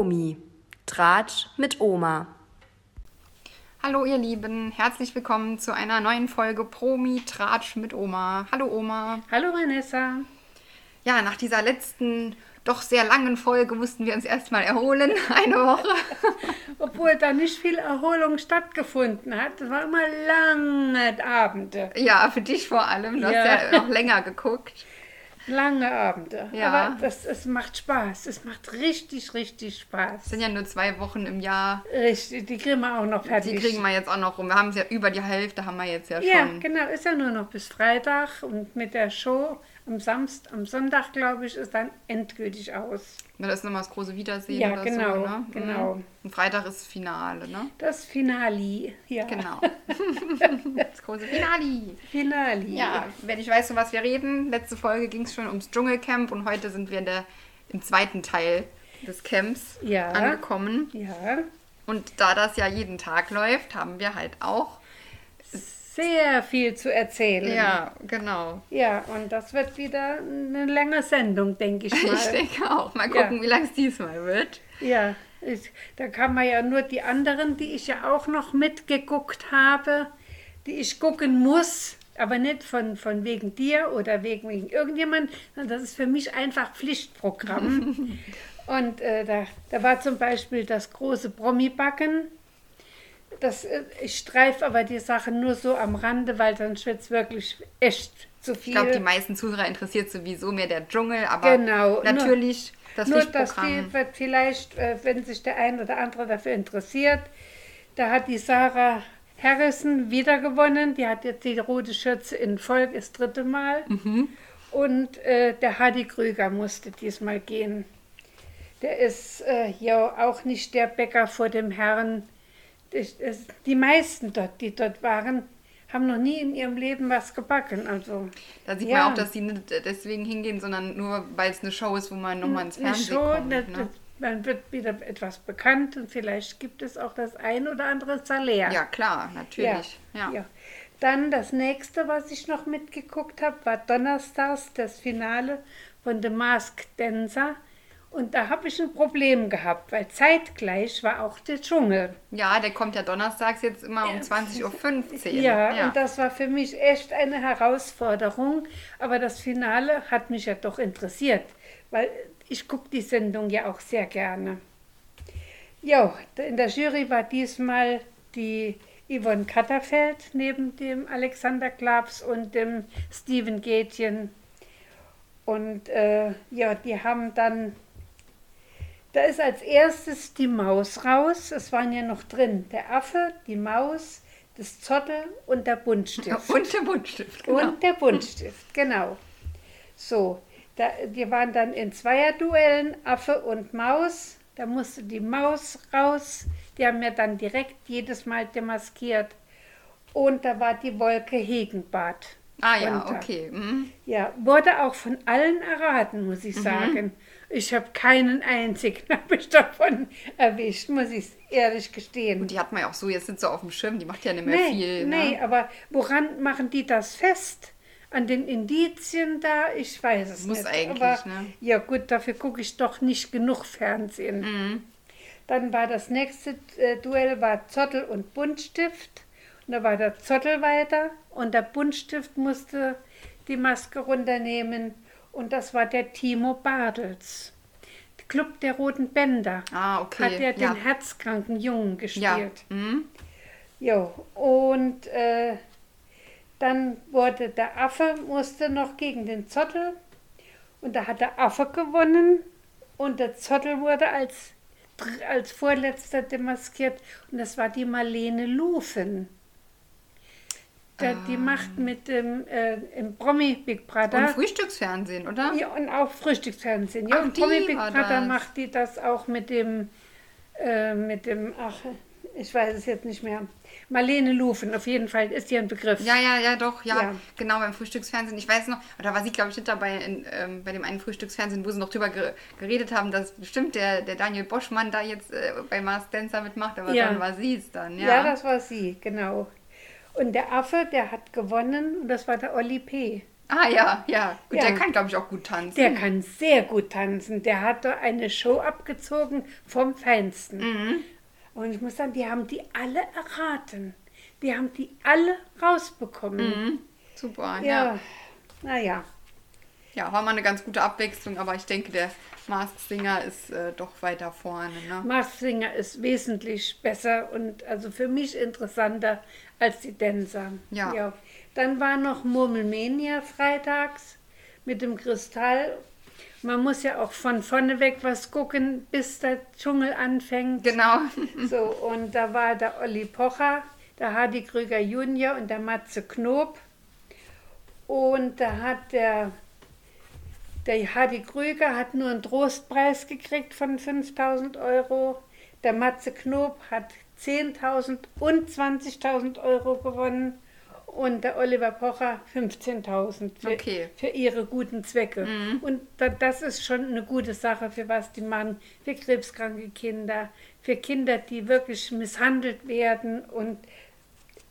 Promi. Tratsch mit Oma. Hallo ihr Lieben, herzlich willkommen zu einer neuen Folge Promi Tratsch mit Oma. Hallo Oma. Hallo Vanessa. Ja, nach dieser letzten doch sehr langen Folge mussten wir uns erstmal erholen, eine Woche. Obwohl da nicht viel Erholung stattgefunden hat. Es war immer lange Abende. Ja, für dich vor allem. Du Ja. hast ja noch länger geguckt. Lange Abende. Ja. Aber das, es macht Spaß. Es macht richtig, richtig Spaß. Es sind ja nur zwei Wochen im Jahr. Richtig, die kriegen wir auch noch fertig. Die kriegen wir jetzt auch noch rum. Wir haben es ja über die Hälfte, haben wir jetzt ja Ja, schon. genau. Ist ja nur noch bis Freitag und mit der Show am Samstag, am Sonntag, glaube ich, ist dann endgültig aus. Na, Das ist nochmal das große Wiedersehen Ja, oder genau, so, ne? genau. Mhm. Und Freitag ist Finale, ne? Das Finale. Ja. Genau. das große Finale. Finale. Ja, wenn ich weiß, um was wir reden. Letzte Folge ging es schon ums Dschungelcamp und heute sind wir in der, im zweiten Teil des Camps Ja. angekommen. Ja. Und da das ja jeden Tag läuft, haben wir halt auch. Sehr viel zu erzählen. Ja, genau. Ja, und das wird wieder eine lange Sendung, denke ich mal. Ich denke auch. Mal gucken, Ja. wie lang es diesmal wird. Ja, ich, da kann man ja nur die anderen, die ich ja auch noch mitgeguckt habe, die ich gucken muss, aber nicht von, von wegen dir oder wegen, wegen irgendjemand, sondern das ist für mich einfach Pflichtprogramm. und äh, da, da war zum Beispiel das große Promi-Backen. Das, äh, ich streife aber die Sache nur so am Rande, weil wird es wirklich echt zu viel. Ich glaube, die meisten Zuhörer interessiert sowieso mehr der Dschungel, aber Genau, nur- natürlich das Nur das Pflichtprogramm. viel- wird vielleicht, äh, wenn sich der ein oder andere dafür interessiert, da hat die Sarah Harrison wieder gewonnen. Die hat jetzt die rote Schürze in Volk das dritte Mal. Mhm. Und äh, der Hadi Krüger musste diesmal gehen. Der ist äh, ja auch nicht der Bäcker vor dem Herrn. Das- das- Die meisten dort, die dort waren, haben noch nie in ihrem Leben was gebacken. Also Da sieht Ja. man auch, dass sie nicht deswegen hingehen, sondern nur, weil es eine Show ist, wo man nochmal ins Fernsehen Show, kommt. ne, Ne? das- Man wird wieder etwas bekannt und vielleicht gibt es auch das ein oder andere Salär. Ja, klar, natürlich. Ja. ja. Dann das nächste, was ich noch mitgeguckt habe, war donnerstags das Finale von The Masked Dancer. Und da habe ich ein Problem gehabt, weil zeitgleich war auch der Dschungel. Ja, der kommt ja donnerstags jetzt immer um 20.15 Uhr. Ja, und das war für mich echt eine Herausforderung. Aber das Finale hat mich ja doch interessiert, weil ich gucke die Sendung ja auch sehr gerne. Ja, in der Jury war diesmal die Yvonne Katterfeld neben dem Alexander Klabs und dem Steven Gätjen. Und äh, ja, die haben dann, da ist als erstes die Maus raus. Es waren ja noch drin der Affe, die Maus, das Zottel und der Buntstift. Und der Buntstift, genau. Und der Buntstift, genau. So, da, die waren dann in Zweierduellen, Affe und Maus. Da musste die Maus raus. Die haben mir dann direkt jedes Mal demaskiert. Und da war die Wolke Hegenbad. ah ja, runter. okay. Mhm. Ja, wurde auch von allen erraten, muss ich sagen. Ich habe keinen einzigen hab ich davon erwischt, muss ich ehrlich gestehen. Und die hat man ja auch so jetzt nicht so auf dem Schirm, die macht ja nicht mehr Nee, viel. nee, Ne? aber woran machen die das fest? An den Indizien da? Ich weiß es Muss nicht. eigentlich, aber, ne? Ja gut, dafür gucke ich doch nicht genug Fernsehen. Mhm. Dann war das nächste äh, Duell war Zottel und Buntstift. Und da war der Zottel weiter und der Buntstift musste die Maske runternehmen. Und das war der Timo Bartels. Club der Roten Bänder. Ah, okay. Hat er ja. den herzkranken Jungen gespielt. ja. Mhm. Jo, und äh, dann wurde der Affe, musste noch gegen den Zottel. Und da hat der Affe gewonnen. Und der Zottel wurde als, als vorletzter demaskiert. Und das war die Marlene Lufen. Da, Die macht mit dem äh, im Promi Big Brother. Und Frühstücksfernsehen, oder? Ja, und auch Frühstücksfernsehen. Ja, Ach, und die Promi Big Brother das. macht die das auch mit dem, äh, mit dem, ach, ich weiß es jetzt nicht mehr. Marlene Lufen, auf jeden Fall ist ihr ein Begriff. Ja, ja, ja, doch, ja, Ja. Genau, beim Frühstücksfernsehen. Ich weiß noch, oder war sie, glaube ich, nicht dabei in, ähm, bei dem einen Frühstücksfernsehen, wo sie noch drüber ge geredet haben, dass bestimmt der, der Daniel Boschmann da jetzt äh, bei Mars Dancer mitmacht, aber Ja. dann war sie es dann, ja. Ja, das war sie, genau. Und der Affe, der hat gewonnen und das war der Olli P. Ah ja, ja. Gut, Ja. der kann, glaube ich, auch gut tanzen. Der kann sehr gut tanzen. Der hat da eine Show abgezogen vom Feinsten. Mhm. Und ich muss sagen, die haben die alle erraten. Die haben die alle rausbekommen. Mhm. Super, ja. Ja, naja. Ja, war mal eine ganz gute Abwechslung, aber ich denke, der Masked Singer ist äh, doch weiter vorne. Ne? Mars Singer ist wesentlich besser und also für mich interessanter als die Tänzer. Ja. Dann war noch Murmelmania freitags mit dem Kristall. Man muss ja auch von vorne weg was gucken, bis der Dschungel anfängt. Genau. So, und da war der Olli Pocher, der Hardy Krüger Junior und der Matze Knob. Und da hat der, der Hardy Krüger hat nur einen Trostpreis gekriegt von 5000 Euro. Der Matze Knob hat 10.000 und 20.000 Euro gewonnen. Und der Oliver Pocher 15.000 für, Okay. für ihre guten Zwecke. Und da, das ist schon eine gute Sache, für was die machen. Für krebskranke Kinder, für Kinder, die wirklich misshandelt werden. Und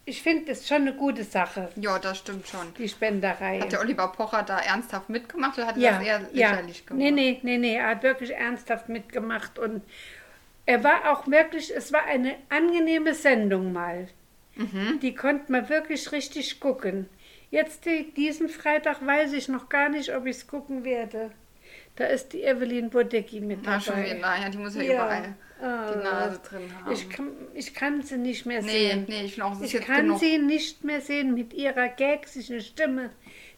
ich finde das schon eine gute Sache, Ja, das stimmt schon. die Spenderei. Hat der Oliver Pocher da ernsthaft mitgemacht oder hat er ja, das eher ja. lächerlich gemacht? Nee, nee, nee, nee, er hat wirklich ernsthaft mitgemacht. Und er war auch wirklich, es war eine angenehme Sendung mal. Mhm. Die konnte man wirklich richtig gucken. Jetzt die, diesen Freitag weiß ich noch gar nicht, ob ich es gucken werde. Da ist die Evelyn Bodecki mit Na, dabei. schon wieder. Naja, die muss ja, Ja. überall Ah. die Nase drin haben. Ich kann, ich kann sie nicht mehr nee, sehen. nee, ich finde auch, Ich kann genug. sie nicht mehr sehen mit ihrer gagsischen Stimme.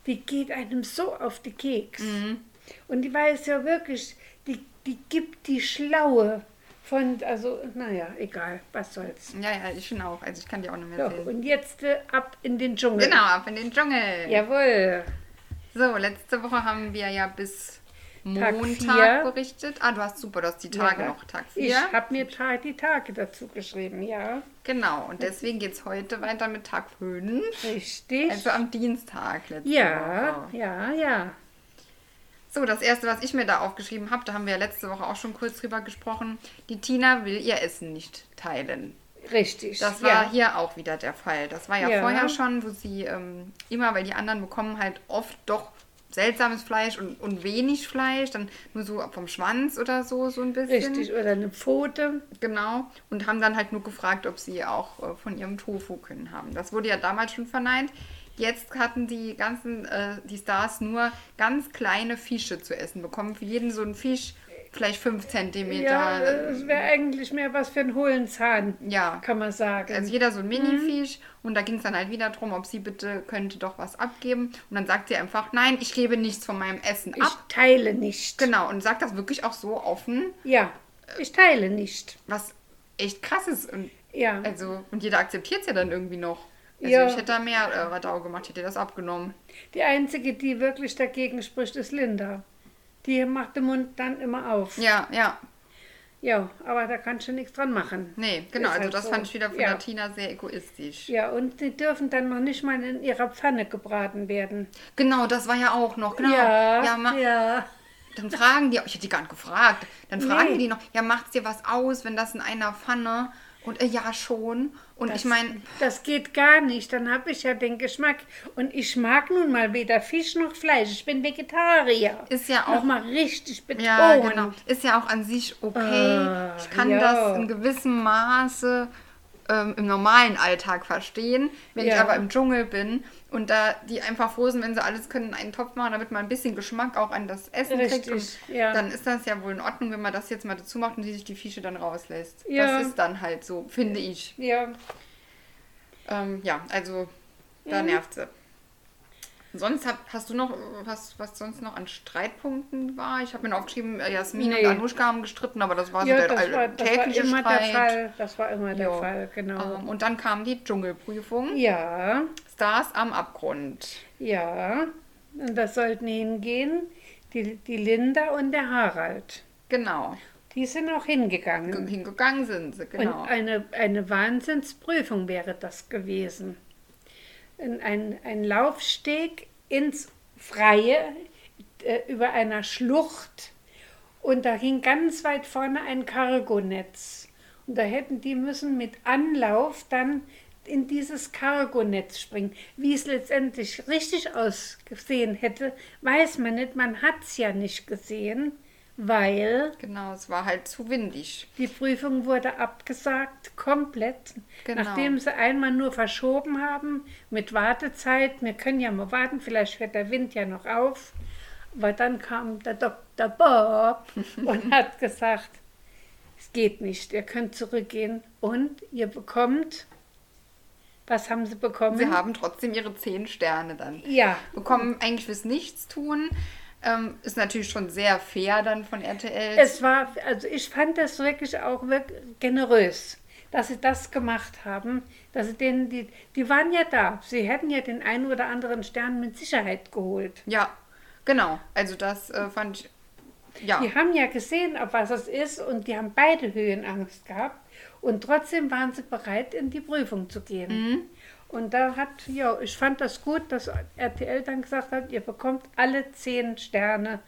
Die geht einem so auf die Keks. Mhm. Und die weiß ja wirklich, die, die gibt die Schlaue von, also, naja, egal, was soll's. Ja, ja, ich finde auch. Also ich kann die auch nicht mehr So, sehen. und jetzt äh, ab in den Dschungel. Genau, ab in den Dschungel. Jawohl. So, letzte Woche haben wir ja bis Montag berichtet. Ah, du hast super, du hast die Tage Ja. noch, Tag Ich 4. habe mir die Tage dazu geschrieben, ja. Genau, und deswegen geht es heute weiter mit Tag 5. Richtig. Also am Dienstag letzte ja, Woche. ja, ja. So, das erste, was ich mir da aufgeschrieben habe, da haben wir ja letzte Woche auch schon kurz drüber gesprochen. Die Tina will ihr Essen nicht teilen. Richtig. Das war ja. hier auch wieder der Fall. Das war ja, Ja. vorher schon, wo sie ähm, immer, weil die anderen bekommen halt oft doch seltsames Fleisch und, und wenig Fleisch, dann nur so vom Schwanz oder so, so ein bisschen. Richtig, oder eine Pfote. Genau. Und haben dann halt nur gefragt, ob sie auch äh, von ihrem Tofu können haben. Das wurde ja damals schon verneint. Jetzt hatten die ganzen, äh, die Stars nur ganz kleine Fische zu essen bekommen. Für jeden so ein Fisch, vielleicht fünf Zentimeter. Ja, es wäre eigentlich mehr was für einen hohlen Zahn, Ja. kann man sagen. Also jeder so ein Mhm. Mini-Fisch und da ging es dann halt wieder darum, ob sie bitte könnte doch was abgeben. Und dann sagt sie einfach, nein, ich gebe nichts von meinem Essen ich ab. teile nicht. Genau, und sagt das wirklich auch so offen, Ja, ich teile nicht. was echt krass ist. Und, Ja. also, und jeder akzeptiert es ja dann irgendwie noch. Also Ja. ich hätte da mehr äh, Radau gemacht, hätte das abgenommen. Die einzige, die wirklich dagegen spricht, ist Linda. Die macht den Mund dann immer auf. Ja, ja. Ja, aber da kannst du nichts dran machen. Nee, genau. Ist Also halt das so. fand ich wieder von Ja. der Tina sehr egoistisch. Ja, und die dürfen dann noch nicht mal in ihrer Pfanne gebraten werden. Genau, das war ja auch noch. Genau. Ja, ja, ja. Dann fragen die, ich hätte die gar nicht gefragt, dann fragen Nee. die noch, ja, macht's dir was aus, wenn das in einer Pfanne? Und äh, ja, schon. Und ich meine, Das geht gar nicht. Dann habe ich ja den Geschmack. Und ich mag nun mal weder Fisch noch Fleisch. Ich bin Vegetarier. Ist ja auch- Nochmal richtig betont. ja, genau. Ist ja auch an sich okay. Ah, ich kann ja. das in gewissem Maße ähm, im normalen Alltag verstehen. Wenn ich Ja. aber im Dschungel bin und da die einfach froh sind, wenn sie alles können, in einen Topf machen, damit man ein bisschen Geschmack auch an das Essen kriegt. Und Richtig, ja. dann ist das ja wohl in Ordnung, wenn man das jetzt mal dazu macht und die sich die Fische dann rauslässt. Ja. Das ist dann halt so, finde ich. Ja, Ähm, ja, also da Mhm. nervt sie. Sonst hab, hast du noch was, was sonst noch an Streitpunkten war? Ich habe mir aufgeschrieben, äh, Jasmin Nee. und Anushka haben gestritten, aber das war ja so der das, war, das war tägliche immer Streit. der Fall. Das war immer der Jo. Fall, genau. Ähm, und dann kam die Dschungelprüfung. Ja, Stars am Abgrund. ja. Und das sollten hingehen die, die Linda und der Harald. Genau. Die sind auch hingegangen. Hingegangen sind sie, genau. Und eine, eine Wahnsinnsprüfung wäre das gewesen. Ein, ein, ein Laufsteg ins Freie äh, über einer Schlucht und da hing ganz weit vorne ein Cargonetz. Und da hätten die müssen mit Anlauf dann in dieses Cargonetz springen. Wie es letztendlich richtig ausgesehen hätte, weiß man nicht. Man hat es ja nicht gesehen, weil Genau, es war halt zu windig. die Prüfung wurde abgesagt, komplett. Genau. Nachdem sie einmal nur verschoben haben, mit Wartezeit. Wir können ja mal warten, vielleicht hört der Wind ja noch auf. Aber dann kam der Dr. Bob und hat gesagt, es geht nicht, ihr könnt zurückgehen und ihr bekommt, was haben sie bekommen? Sie haben trotzdem ihre zehn Sterne dann. ja, Bekommen eigentlich fürs Nichtstun. Ähm, ist natürlich schon sehr fair dann von RTL. Es war, also ich fand das wirklich auch wirklich generös, dass sie das gemacht haben, dass sie denen, die, die waren ja da. Sie hätten ja den einen oder anderen Stern mit Sicherheit geholt. ja, genau. Also das äh, fand ich. Ja. Die haben ja gesehen, auf was es ist und die haben beide Höhenangst gehabt und trotzdem waren sie bereit, in die Prüfung zu gehen. Mhm. Und da hat, ja, ich fand das gut, dass RTL dann gesagt hat, ihr bekommt alle zehn Sterne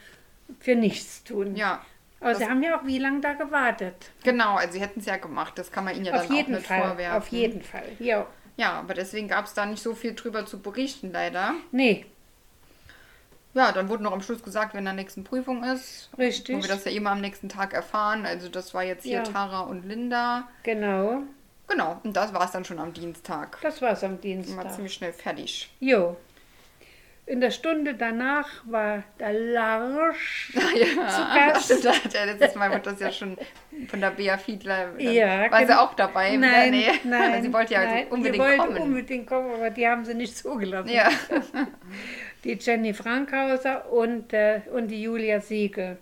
für nichts tun. Ja. Aber sie haben ja auch wie lange da gewartet. Genau, also sie hätten es ja gemacht. Das kann man ihnen ja auf dann auch jeden nicht Fall, vorwerfen. auf jeden Fall. Ja. Ja, aber deswegen gab es da nicht so viel drüber zu berichten, leider. Nee, Ja, dann wurde noch am Schluss gesagt, wenn der nächsten Prüfung ist. Richtig. Wo wir das ja immer am nächsten Tag erfahren. Also das war jetzt hier Ja. Tara und Linda. genau. Genau, und das war es dann schon am Dienstag. Das war's am War Dienstag. ziemlich schnell fertig. Jo. In der Stunde danach war der Larsch Ja, zu das Gast. stimmt. da hat er Letztes Mal wurde das ja schon von der Bea Fiedler. Ja, war sie genau. auch dabei? Nein, nee. nein. sie wollte ja nein, unbedingt die kommen. unbedingt kommen, aber die haben sie nicht zugelassen. Ja. Die Jenny Frankhauser und, äh, und die Julia Siegel.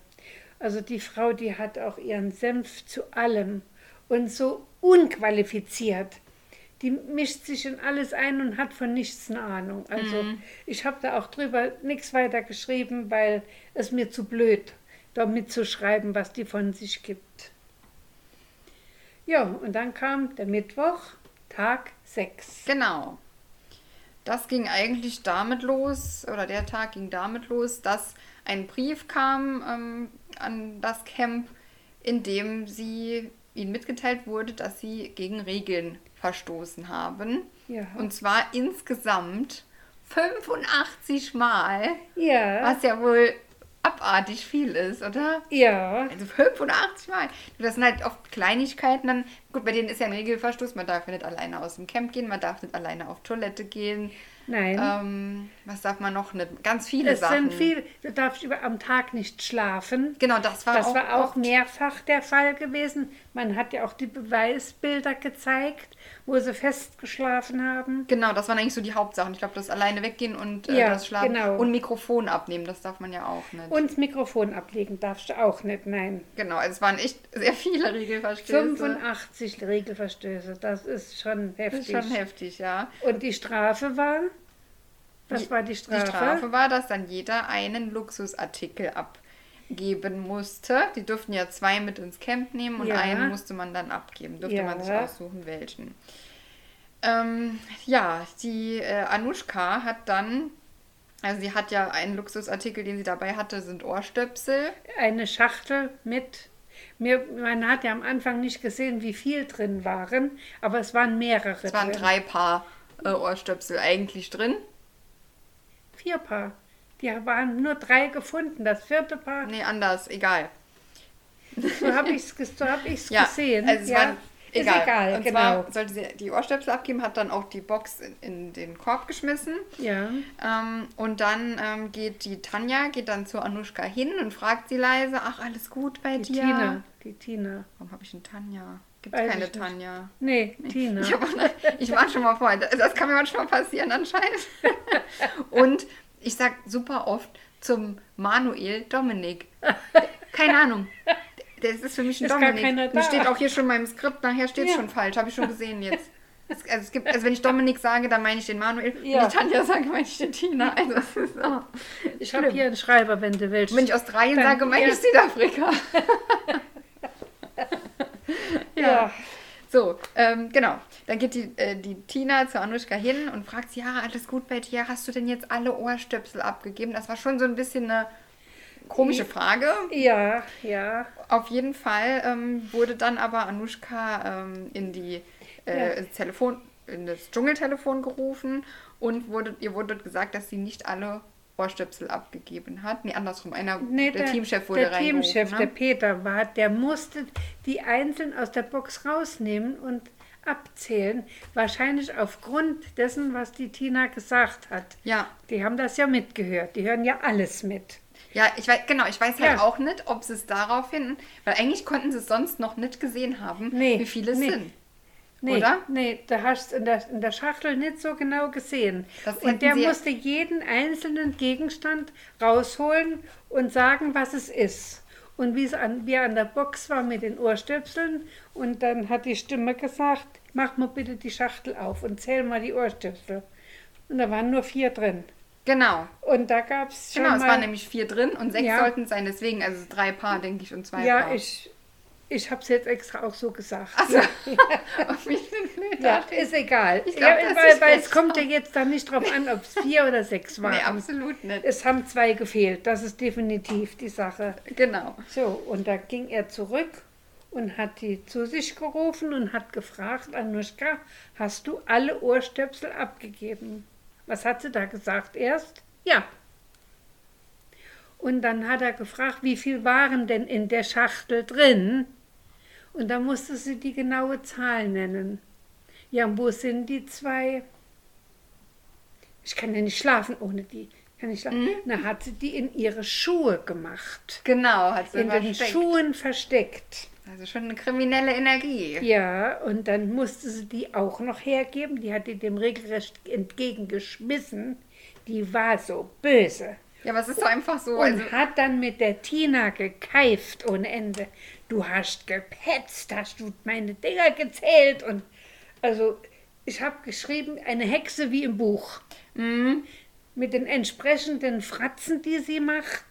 Also die Frau, die hat auch ihren Senf zu allem und so unqualifiziert. Die mischt sich in alles ein und hat von nichts eine Ahnung. Also ich habe da auch drüber nichts weiter geschrieben, weil es mir zu blöd, da mitzuschreiben, was die von sich gibt. Ja, und dann kam der Mittwoch, Tag 6. Genau. Das ging eigentlich damit los, oder der Tag ging damit los, dass ein Brief kam ähm, an das Camp, in dem sie ihnen mitgeteilt wurde, dass sie gegen Regeln verstoßen haben. Ja. Und zwar insgesamt 85 Mal, Ja, was ja wohl abartig viel ist, oder? ja, Also 85 Mal. Das sind halt oft Kleinigkeiten. Dann, gut, bei denen ist ja ein Regelverstoß. Man darf ja nicht alleine aus dem Camp gehen, man darf nicht alleine auf Toilette gehen. nein. Ähm, was darf man noch nicht? Ganz viele Es Sachen. sind viel, du darfst über, am Tag nicht schlafen. Genau, das war Das auch, war auch oft- mehrfach der Fall gewesen. Man hat ja auch die Beweisbilder gezeigt, wo sie festgeschlafen haben. Genau, das waren eigentlich so die Hauptsachen. Ich glaube, das alleine weggehen und äh, Ja, das Schlafen. genau. Und Mikrofon abnehmen, das darf man ja auch nicht. Und das Mikrofon ablegen darfst du auch nicht, nein. genau, also es waren echt sehr viele Regelverstöße. 85 Regelverstöße, das ist schon Das heftig. ist schon heftig, ja. Und die Strafe war? Was war die Strafe? Die Strafe war, dass dann jeder einen Luxusartikel abgeben musste. Die durften ja zwei mit ins Camp nehmen und Ja. einen musste man dann abgeben. Durfte Ja. man sich aussuchen, welchen. Ähm, ja, die äh, Anushka hat dann, also sie hat ja einen Luxusartikel, den sie dabei hatte, sind Ohrstöpsel. Eine Schachtel mit. Mir, man hat ja am Anfang nicht gesehen, wie viel drin waren, aber es waren mehrere Es waren drin. drei Paar äh, Ohrstöpsel eigentlich drin. Vier Paar. Die waren nur drei gefunden. Das vierte Paar, Nee, anders, egal. so habe ich es so hab ich's Ja, gesehen. also es ja, waren, egal. Ist egal, Und genau. zwar sollte sie die Ohrstöpsel abgeben, hat dann auch die Box in, in den Korb geschmissen. ja, Ähm, und dann ähm, geht die Tanja, geht dann zu Anushka hin und fragt sie leise, ach, alles gut bei die dir? Tina. Die Tina. Warum habe ich eine Tanja? Gibt Weiß keine. Tanja. Nee, Tina. Ich, hab ich war schon mal vorher. Das, das kann mir manchmal passieren anscheinend. Und ich sag super oft zum Manuel Dominik. Keine Ahnung. Das ist für mich ein Ist Dominik. keiner Und da. steht auch hier schon in meinem Skript, nachher steht es Ja. schon falsch. Habe ich schon gesehen jetzt. Es, also, es gibt, also wenn ich Dominik sage, dann meine ich den Manuel. Ja. Wenn ich Tanja sage, meine ich den Tina. Also es ist oh, Ich habe hier einen Schreiber, wenn du willst. Und wenn ich Australien Dann- sage, meine ja. ich Südafrika. ja. So, ähm, genau. Dann geht die, äh, die Tina zu Anushka hin und fragt sie, ja, alles gut bei dir? Hast du denn jetzt alle Ohrstöpsel abgegeben? Das war schon so ein bisschen eine komische Frage. Ja, ja. Auf jeden Fall ähm, wurde dann aber Anushka ähm, in die äh, Ja. Telefon in das Dschungeltelefon gerufen und wurde, ihr wurde gesagt, dass sie nicht alle Ohrstöpsel abgegeben hat. Nee, andersrum. Einer, Nee, der, Teamchef wurde der. Teamchef, ne? der Peter war, der musste die einzeln aus der Box rausnehmen und abzählen. Wahrscheinlich aufgrund dessen, was die Tina gesagt hat. Ja, Die haben das ja mitgehört. Die hören ja alles mit. ja, ich weiß, genau, ich weiß halt Ja. auch nicht, ob sie es darauf hin, weil eigentlich konnten sie es sonst noch nicht gesehen haben, Nee, wie viele es nee. sind. Nee, Oder? Nee, da hast du in der, in der Schachtel nicht so genau gesehen. Das und der sie- musste jeden einzelnen Gegenstand rausholen und sagen, was es ist. Und wie es an, wie er an der Box war mit den Ohrstöpseln. Und dann hat die Stimme gesagt, mach mal bitte die Schachtel auf und zähl mal die Ohrstöpsel. Und da waren nur vier drin. Genau. Und da gab es schon Genau, es waren nämlich vier drin und sechs Ja. sollten es sein, deswegen, also drei Paar, denke ich, und zwei ja, Paar. ich, ich habe es jetzt extra auch so gesagt. Ach so. Auf mich Ja, ist egal. Ich glaub, ja, weil ist weil es kommt ja jetzt dann nicht drauf an, ob es vier oder sechs waren. Nee, absolut nicht. Es haben zwei gefehlt, das ist definitiv die Sache. Genau. So, und da ging er zurück und hat die zu sich gerufen und hat gefragt, Anuschka, hast du alle Ohrstöpsel abgegeben? Was hat sie da gesagt erst? Ja. Und dann hat er gefragt, wie viel waren denn in der Schachtel drin? Und da musste sie die genaue Zahl nennen. Ja, und wo sind die zwei? Ich kann ja nicht schlafen ohne die. Kann ich schlafen. Na, hat sie die in ihre Schuhe gemacht. Genau, hat sie In den versteckt. Schuhen versteckt. Also schon eine kriminelle Energie. Ja, und dann musste sie die auch noch hergeben. Die hat die dem regelrecht entgegengeschmissen. Die war so böse. Ja, aber es ist doch einfach so. Und Also, hat dann mit der Tina gekeift ohne Ende. Du hast gepetzt, hast du meine Dinger gezählt. Und also, ich habe geschrieben, eine Hexe wie im Buch. Mhm. Mit den entsprechenden Fratzen, die sie macht.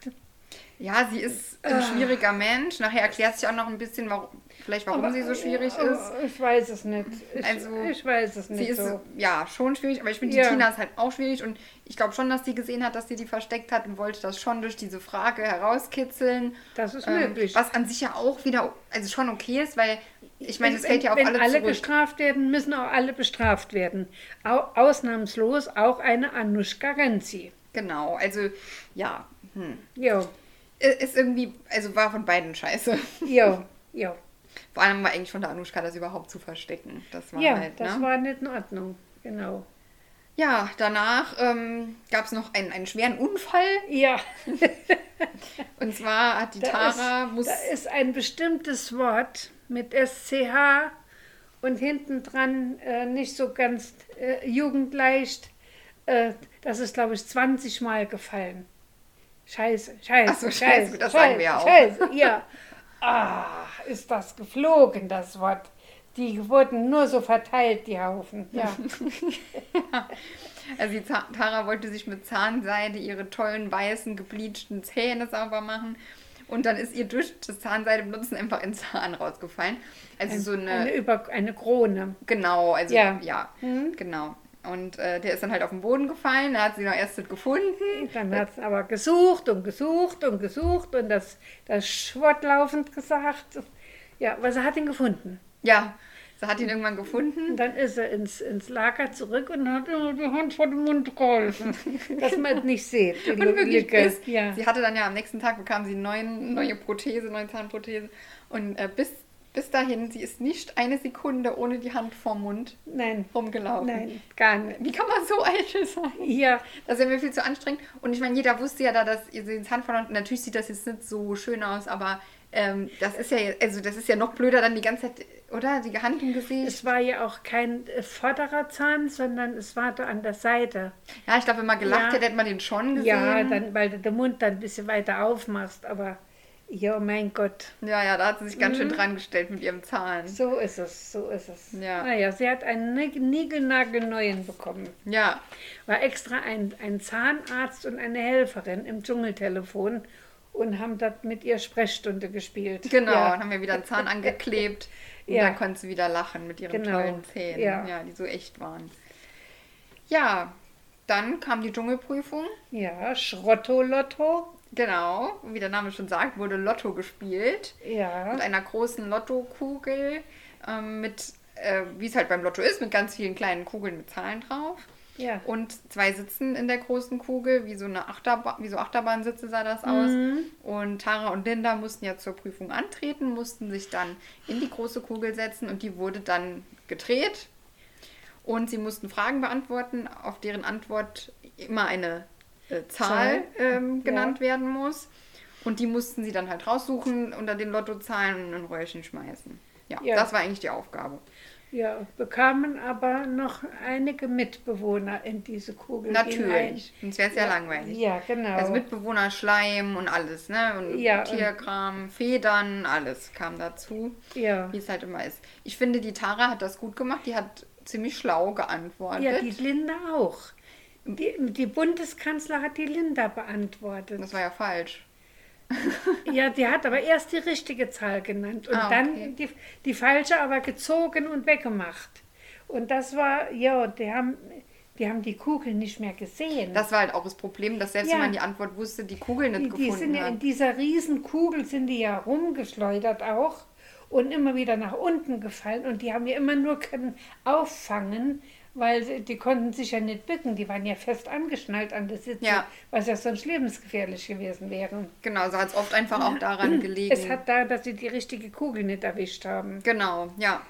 ja, sie ist ein Ah. schwieriger Mensch. Nachher erklärt sie auch noch ein bisschen, warum, vielleicht warum sie so schwierig Ja, ist. Ich weiß es nicht. Ich, Also, ich weiß es Sie nicht ist so. ja schon schwierig, aber ich finde, Ja. die Tina ist halt auch schwierig und ich glaube schon, dass sie gesehen hat, dass sie die versteckt hat und wollte das schon durch diese Frage herauskitzeln. Das ist Ähm, möglich. Was an sich ja auch wieder, also schon okay ist, weil ich meine, es wenn, fällt ja auf wenn alle, alle zurück. gestraft werden, müssen auch alle bestraft werden. Au ausnahmslos auch eine Anushka Renzi. Genau, also ja, Jo, ist irgendwie, also war von beiden scheiße. jo, jo. Vor allem war eigentlich von der Anushka das überhaupt zu verstecken. Das war Ja, halt, das ne? war nicht in Ordnung. Genau. Ja, danach ähm, gab es noch einen, einen schweren Unfall. Ja, Und zwar hat die da, Tara, ist, muss. da ist ein bestimmtes Wort mit SCH und hinten dran äh, nicht so ganz äh, jugendleicht. Äh, das ist, glaube ich, 20 Mal gefallen. Scheiße, scheiße, Ach so, Scheiße, das sagen wir ja auch. Scheiße, ja. Ah, ist das geflogen, das Wort. Die wurden nur so verteilt, die Haufen. Ja, Also die Ta- Tara wollte sich mit Zahnseide ihre tollen weißen gebleachten Zähne sauber machen. Und dann ist ihr durch das Zahnseide benutzen einfach ein Zahn rausgefallen. Also so eine, eine, Über, eine Krone. genau, also ja, Ja. Mhm. genau. Und äh, der ist dann halt auf den Boden gefallen, da hat sie noch erst gefunden. Dann hat es aber gesucht und gesucht und gesucht und das, das Schwott laufend gesagt. Ja, aber sie hat ihn gefunden. Ja, sie hat ihn irgendwann gefunden. Und dann ist er ins, ins Lager zurück und hat immer die Hand vor den Mund gehalten, dass man es nicht sieht. Und wirklich bis, ja. sie hatte dann ja am nächsten Tag bekam sie eine neuen, neue Prothese, neue Zahnprothese. Und äh, bis, bis dahin, sie ist nicht eine Sekunde ohne die Hand vorm Mund Nein, rumgelaufen. nein, gar nicht. Wie kann man so eitel sein? Ja, Das wäre mir viel zu anstrengend. Und ich meine, jeder wusste ja da, dass ihr den Zahn verloren habt. Natürlich sieht das jetzt nicht so schön aus, aber ähm, das ist ja also das ist ja noch blöder dann die ganze Zeit, oder? Die Hand im Gesicht. es war ja auch kein äh, vorderer Zahn, sondern es war da an der Seite. Ja, ich glaube, wenn man gelacht Ja. hätte, hätte man den schon gesehen. Ja, dann, weil du den Mund dann ein bisschen weiter aufmachst, aber ja, mein Gott. ja, ja, da hat sie sich ganz schön Mhm. dran gestellt mit ihrem Zahn. So ist es, so ist es. Ja. Naja, sie hat einen niegelnagelneuen bekommen. Ja, War extra ein, ein Zahnarzt und eine Helferin im Dschungeltelefon und haben dort mit ihr Sprechstunde gespielt. genau. Ja. Und haben wir wieder einen Zahn angeklebt. Und Ja. dann konnte sie wieder lachen mit ihren Genau. tollen Zähnen. Ja. ja, die so echt waren. Ja, dann kam die Dschungelprüfung. ja, Schrotto-Lotto. Genau, wie der Name schon sagt, wurde Lotto gespielt. Ja. mit einer großen Lottokugel ähm, mit äh, wie es halt beim Lotto ist, mit ganz vielen kleinen Kugeln mit Zahlen drauf. Ja. Und zwei sitzen in der großen Kugel, wie so eine Achterbahn, wie so Achterbahnsitze sah das aus. Und Tara und Linda mussten ja zur Prüfung antreten, mussten sich dann in die große Kugel setzen und die wurde dann gedreht. Und sie mussten Fragen beantworten, auf deren Antwort immer eine äh, Zahl ähm, genannt Ja. werden muss. Und die mussten sie dann halt raussuchen unter den Lottozahlen und in ein Röhrchen schmeißen. Ja, Ja. das war eigentlich die Aufgabe. Ja, bekamen aber noch einige Mitbewohner in diese Kugel. Natürlich. Sonst wäre es ja, Ja, langweilig. Ja, genau. Also Mitbewohner, Schleim und alles, ne? Und Ja, und- Tierkram, Federn, alles kam dazu, ja. wie es halt immer ist. Ich finde, die Tara hat das gut gemacht. Die hat ziemlich schlau geantwortet. ja, die Linda auch. Die, die Bundeskanzler hat die Linda beantwortet. das war ja falsch. Ja, die hat aber erst die richtige Zahl genannt und Ah, dann okay. die, die falsche aber gezogen und weggemacht. Und das war, ja, die haben die, haben die Kugel nicht mehr gesehen. Das war halt auch das Problem, dass selbst Ja. wenn man die Antwort wusste, die Kugel nicht die, die gefunden sind ja in hat. dieser riesen Kugel sind die ja rumgeschleudert auch und immer wieder nach unten gefallen und die haben ja immer nur können auffangen, weil sie, die konnten sich ja nicht bücken, die waren ja fest angeschnallt an der Sitze, Ja. was ja sonst lebensgefährlich gewesen wäre. Genau, so hat es oft einfach auch daran gelegen. Es hat da, dass sie die richtige Kugel nicht erwischt haben. genau, ja.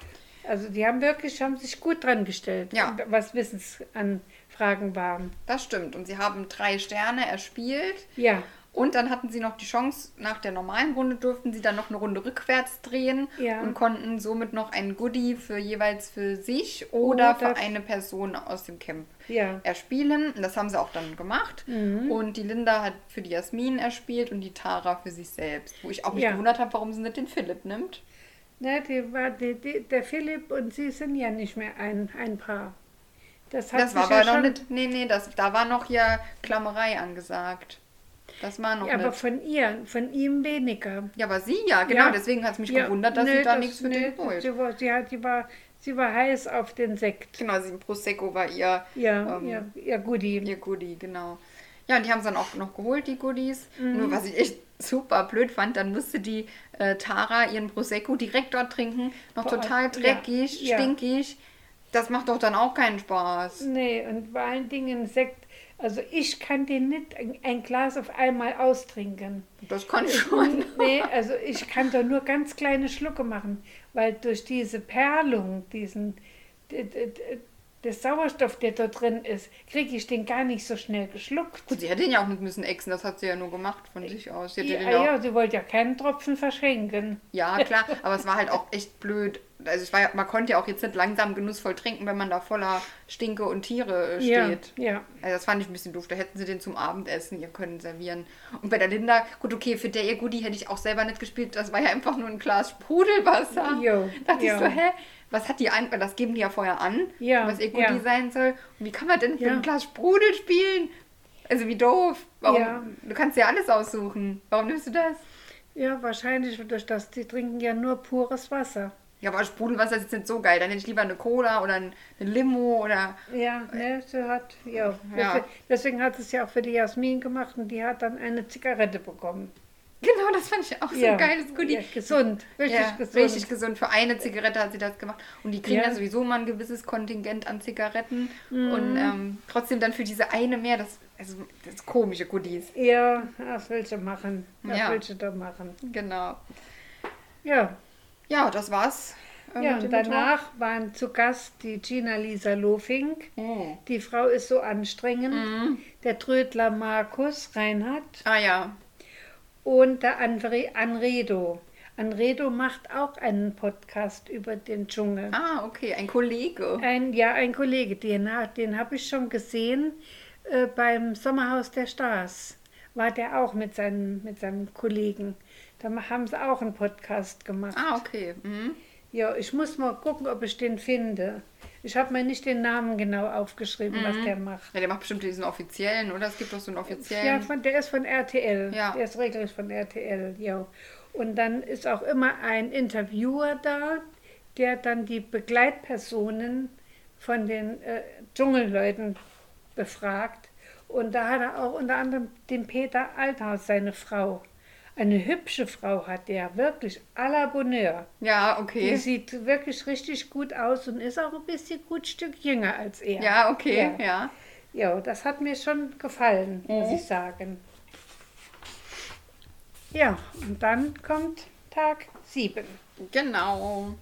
Also die haben wirklich, haben sich gut dran gestellt, Ja. was Wissensanfragen waren. Das stimmt. Und sie haben drei Sterne erspielt. Ja, Und dann hatten sie noch die Chance, nach der normalen Runde durften sie dann noch eine Runde rückwärts drehen Ja. und konnten somit noch ein Goodie für jeweils für sich oder für Oder- eine Person aus dem Camp ja. erspielen. Und das haben sie auch dann gemacht. Mhm. Und die Linda hat für die Jasmin erspielt und die Tara für sich selbst. Wo ich auch mich Ja. gewundert habe, warum sie nicht den Philipp nimmt. Ne, die war, die, die, der Philipp und sie sind ja nicht mehr ein, ein Paar. Das, hat das war aber ja noch schon- nicht. Nee, nee, das, da war noch hier Klammerei angesagt. Das war noch Ja, aber von ihr, von ihm weniger. Ja, aber sie ja, genau. Ja. Deswegen hat es mich Ja, gewundert, dass nee, sie da das- nichts für nee, den holt. Sie war, sie, hat, sie, war, sie war heiß auf den Sekt. Genau, sie Prosecco war ihr, Ja, Ähm, ja, ja, Goodie. ihr Goodie, genau. Ja, und die haben es dann auch noch geholt, die Goodies. Mhm. Nur was ich echt super blöd fand, dann musste die äh, Tara ihren Prosecco direkt dort trinken. Noch Boah, total dreckig, ja. stinkig. Das macht doch dann auch keinen Spaß. Nee, und vor allen Dingen Sekt. Also ich kann den nicht ein, Glas auf einmal austrinken. Das kann ich schon. Nee, also ich kann da nur ganz kleine Schlucke machen, weil durch diese Perlung, diesen, der Sauerstoff, der da drin ist, kriege ich den gar nicht so schnell geschluckt. Gut, sie hätte ihn ja auch nicht müssen exen, das hat sie ja nur gemacht von sich aus. Sie hätte Ja, den ja, ja, sie wollte ja keinen Tropfen verschenken. ja, klar, aber es war halt auch echt blöd. Also ich war, ja- man konnte ja auch jetzt nicht langsam genussvoll trinken, wenn man da voller Stinke und Tiere äh, Ja, steht. ja. Also das fand ich ein bisschen doof. Da hätten sie den zum Abendessen ihr können servieren. Und bei der Linda, gut, okay, für der ihr Goodie hätte ich auch selber nicht gespielt. Das war ja einfach nur ein Glas Sprudelwasser. Jo, Dachte ja. ich so, hä? Was hat die ein, weil das geben die ja vorher an, Ja, was ihr Goodie ja. sein soll. Und wie kann man denn Ja. einem Glas Sprudel spielen? Also wie doof. Warum? Du kannst ja alles aussuchen. Warum nimmst du das? Ja, wahrscheinlich durch das, die trinken ja nur pures Wasser. Ja, aber Sprudelwasser ist jetzt nicht so geil. Dann hätte ich lieber eine Cola oder ein, eine Limo oder. Ja, ne, sie hat, ja. Ja. Deswegen, deswegen hat es ja auch für die Jasmin gemacht und die hat dann eine Zigarette bekommen. Genau, das fand ich auch so ja. ein geiles Goodie. Ja, gesund, richtig ja, gesund. Richtig gesund. Für eine Zigarette hat sie das gemacht. Und die kriegen ja, sowieso mal ein gewisses Kontingent an Zigaretten. Mhm. Und ähm, trotzdem dann für diese eine mehr, das, also, das komische Goodies. Ja, was willst du machen? Was Ja. willst du da machen? Genau. Ja, Ja, das war's. äh, ja und danach waren zu Gast die Gina Lisa Lofink. Motor. Oh. Die Frau ist so anstrengend. Mhm. Der Trödler Markus Reinhardt Ah ja. Und der Andre, Anredo. Anredo macht auch einen Podcast über den Dschungel. Ah, okay. Ein Kollege. Ein, ja, ein Kollege, den, den habe ich schon gesehen äh, beim Sommerhaus der Stars. War der auch mit seinem, mit seinem Kollegen. Da haben sie auch einen Podcast gemacht. Ah, okay. Mhm. Ja, ich muss mal gucken, ob ich den finde. Ich habe mir nicht den Namen genau aufgeschrieben, was der macht. Ja, der macht bestimmt diesen offiziellen, oder? Es gibt doch so einen Ja, offiziellen. von, der ist von RTL. Ja. Der ist regelrecht von RTL, ja. Und dann ist auch immer ein Interviewer da, der dann die Begleitpersonen von den äh, Dschungelleuten befragt. Und da hat er auch unter anderem den Peter Althaus, seine Frau, Eine hübsche Frau hat der, wirklich à la Bonheur. Ja, Die okay. sieht wirklich richtig gut aus und ist auch ein bisschen gut Stück jünger als er. Ja, okay, Ja. ja. Ja, das hat mir schon gefallen, muss Mhm. ich sagen. Ja, und dann kommt Tag 7. Genau.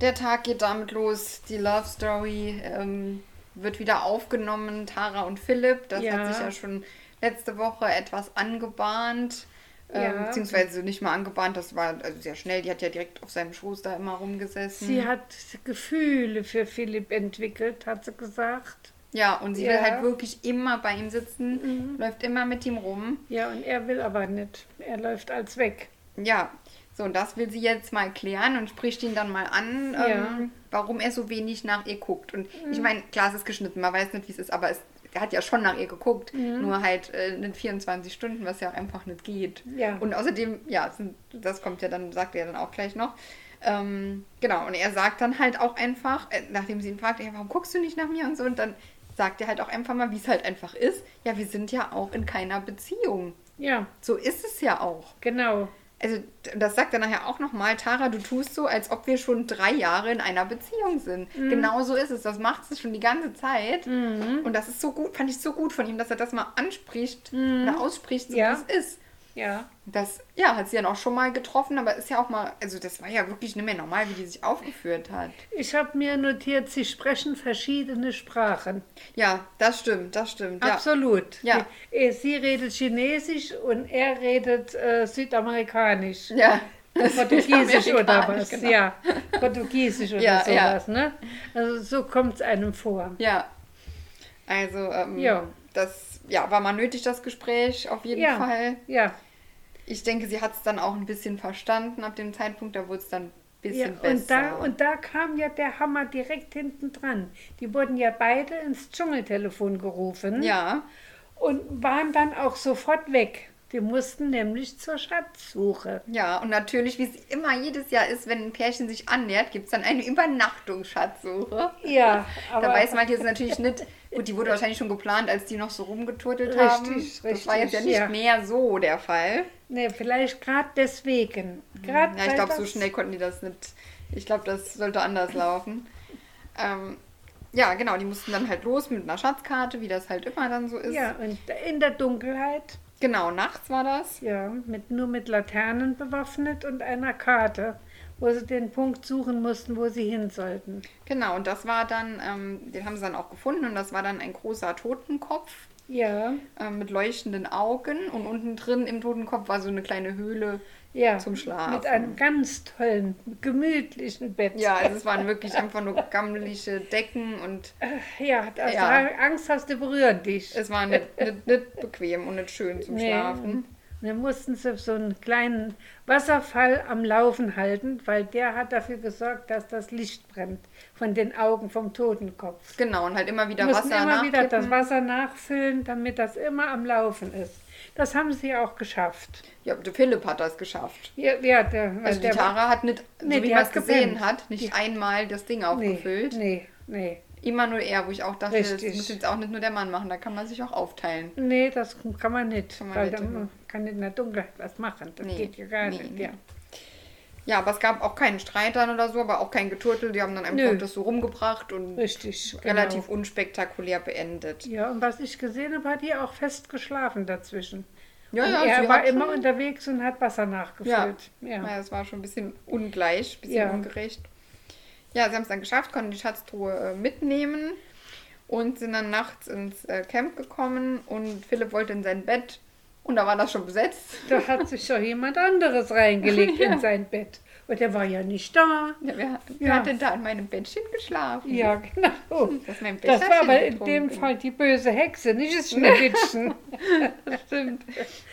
Der Tag geht damit los. Die Love Story ähm, wird wieder aufgenommen. Tara und Philipp. Das Ja. hat sich ja schon letzte Woche etwas angebahnt. Ähm, Ja. Beziehungsweise nicht mal angebahnt, das war also sehr schnell. Die hat ja direkt auf seinem Schoß da immer rumgesessen. Sie hat Gefühle für Philipp entwickelt, hat sie gesagt. ja, und sie will Ja. Mhm. halt wirklich immer bei ihm sitzen, läuft immer mit ihm rum. Ja, und er will aber nicht. Er läuft als weg. Ja, so, und das will sie jetzt mal klären und spricht ihn dann mal an, Ja. ähm, warum er so wenig nach ihr guckt. Und ich meine, klar, es ist geschnitten, man weiß nicht, wie es ist, aber es, hat ja schon nach ihr geguckt, nur halt äh, nicht 24 Stunden, was ja auch einfach nicht geht. Ja. Und außerdem, ja, das kommt ja dann, sagt er dann auch gleich noch. Ähm, genau, und er sagt dann halt auch einfach, äh, nachdem sie ihn fragt, ja, warum guckst du nicht nach mir und so, und dann sagt er halt auch einfach mal, wie es halt einfach ist. Ja, wir sind ja auch in keiner Beziehung. Ja, So ist es ja auch genau. Also das sagt er nachher auch nochmal, Tara, du tust so, als ob wir schon drei Jahre in einer Beziehung sind. Mhm. Genau so ist es. Das macht es schon die ganze Zeit. Und das ist so gut, fand ich so gut von ihm, dass er das mal anspricht oder ausspricht, so Mhm. Ja. wie es ist. Ja, Das, ja, hat sie dann auch schon mal getroffen, aber ist ja auch mal, also das war ja wirklich nicht mehr normal, wie die sich aufgeführt hat. ich habe mir notiert, sie sprechen verschiedene Sprachen. Ja, das stimmt, das stimmt. Ja. Absolut. Ja. Sie, äh, sie redet Chinesisch und er redet äh, Südamerikanisch. Ja. Portugiesisch oder was? genau. Ja, Portugiesisch oder Ja, ja. sowas. Ne? Also so kommt es einem vor. Ja. Also, ähm, Ja. das ja, war mal nötig, das Gespräch, auf jeden Ja. Fall. Ja, Ich denke, sie hat es dann auch ein bisschen verstanden ab dem Zeitpunkt, da wurde es dann ein bisschen ja. besser. Und, da, und da kam ja der Hammer direkt hinten dran. Die wurden ja beide ins Dschungeltelefon gerufen ja, und waren dann auch sofort weg. Die mussten nämlich zur Schatzsuche. ja, und natürlich, wie es immer jedes Jahr ist, wenn ein Pärchen sich annähert, gibt es dann eine Übernachtungsschatzsuche. Ja, aber Da weiß man jetzt natürlich nicht, gut, die wurde wahrscheinlich schon geplant, als die noch so rumgeturtelt Richtig, haben. Das war jetzt ja richtig, nicht ja. mehr so der Fall. nee, vielleicht gerade deswegen. Grad Ja, ich glaube, so schnell konnten die das nicht. Ich glaube, das sollte anders laufen. Ähm, ja, genau, die mussten dann halt los mit einer Schatzkarte, wie das halt immer dann so ist. Ja, und in der Dunkelheit, Genau, nachts war das. ja, mit, nur mit Laternen bewaffnet und einer Karte, wo sie den Punkt suchen mussten, wo sie hin sollten. Genau, und das war dann, ähm, den haben sie dann auch gefunden und das war dann ein großer Totenkopf Ja, ähm, mit leuchtenden Augen und unten drin im Totenkopf war so eine kleine Höhle ja. zum Schlafen. Mit einem ganz tollen, gemütlichen Bett. Ja, also es waren wirklich einfach nur gammelige Decken und ja, da Ja. Angst hast du berühren dich. es war nicht, nicht, nicht bequem und nicht schön zum Nee. Schlafen. Dann mussten sie so einen kleinen Wasserfall am Laufen halten, weil der hat dafür gesorgt, dass das Licht brennt von den Augen vom Totenkopf. Genau, und halt immer wieder Wasser immer wieder das. Wasser nachfüllen, damit das immer am Laufen ist. Das haben sie auch geschafft. Ja, der Philipp hat das geschafft. Ja, ja der, Also die Tara hat nicht, Nee, so wie man es gesehen hat, nicht Die- einmal das Ding nee, aufgefüllt. nee, nee. Immer nur er, wo ich auch dachte, Richtig. das muss jetzt auch nicht nur der Mann machen, da kann man sich auch aufteilen. Nee, das kann man nicht, Kann man weil nicht, dann ja. kann in der Dunkelheit was machen. Das Nee, geht ja gar nee, nicht. nee. Ja. Ja, aber es gab auch keinen Streit dann oder so, aber auch kein Geturtel. Die haben dann einfach Nö. das so rumgebracht und Richtig. relativ Genau. unspektakulär beendet. Ja, und was ich gesehen habe, hat die auch fest geschlafen dazwischen. Ja, und ja, er war immer unterwegs und hat Wasser Ja. nachgefüllt. ja. Ja. das war schon ein bisschen ungleich, ein bisschen Ja. ungerecht. Ja, sie haben es dann geschafft, konnten die Schatztruhe äh, mitnehmen und sind dann nachts ins äh, Camp gekommen und Philipp wollte in sein Bett und da war das schon besetzt. Da hat sich doch jemand anderes reingelegt Ja. in sein Bett. Und der war ja nicht da. Ja, wer, Ja. hat denn da in meinem Bettchen geschlafen? Ja, genau. Das, Das war aber in dem. Fall die böse Hexe, nicht das Schneewittchen. Das stimmt.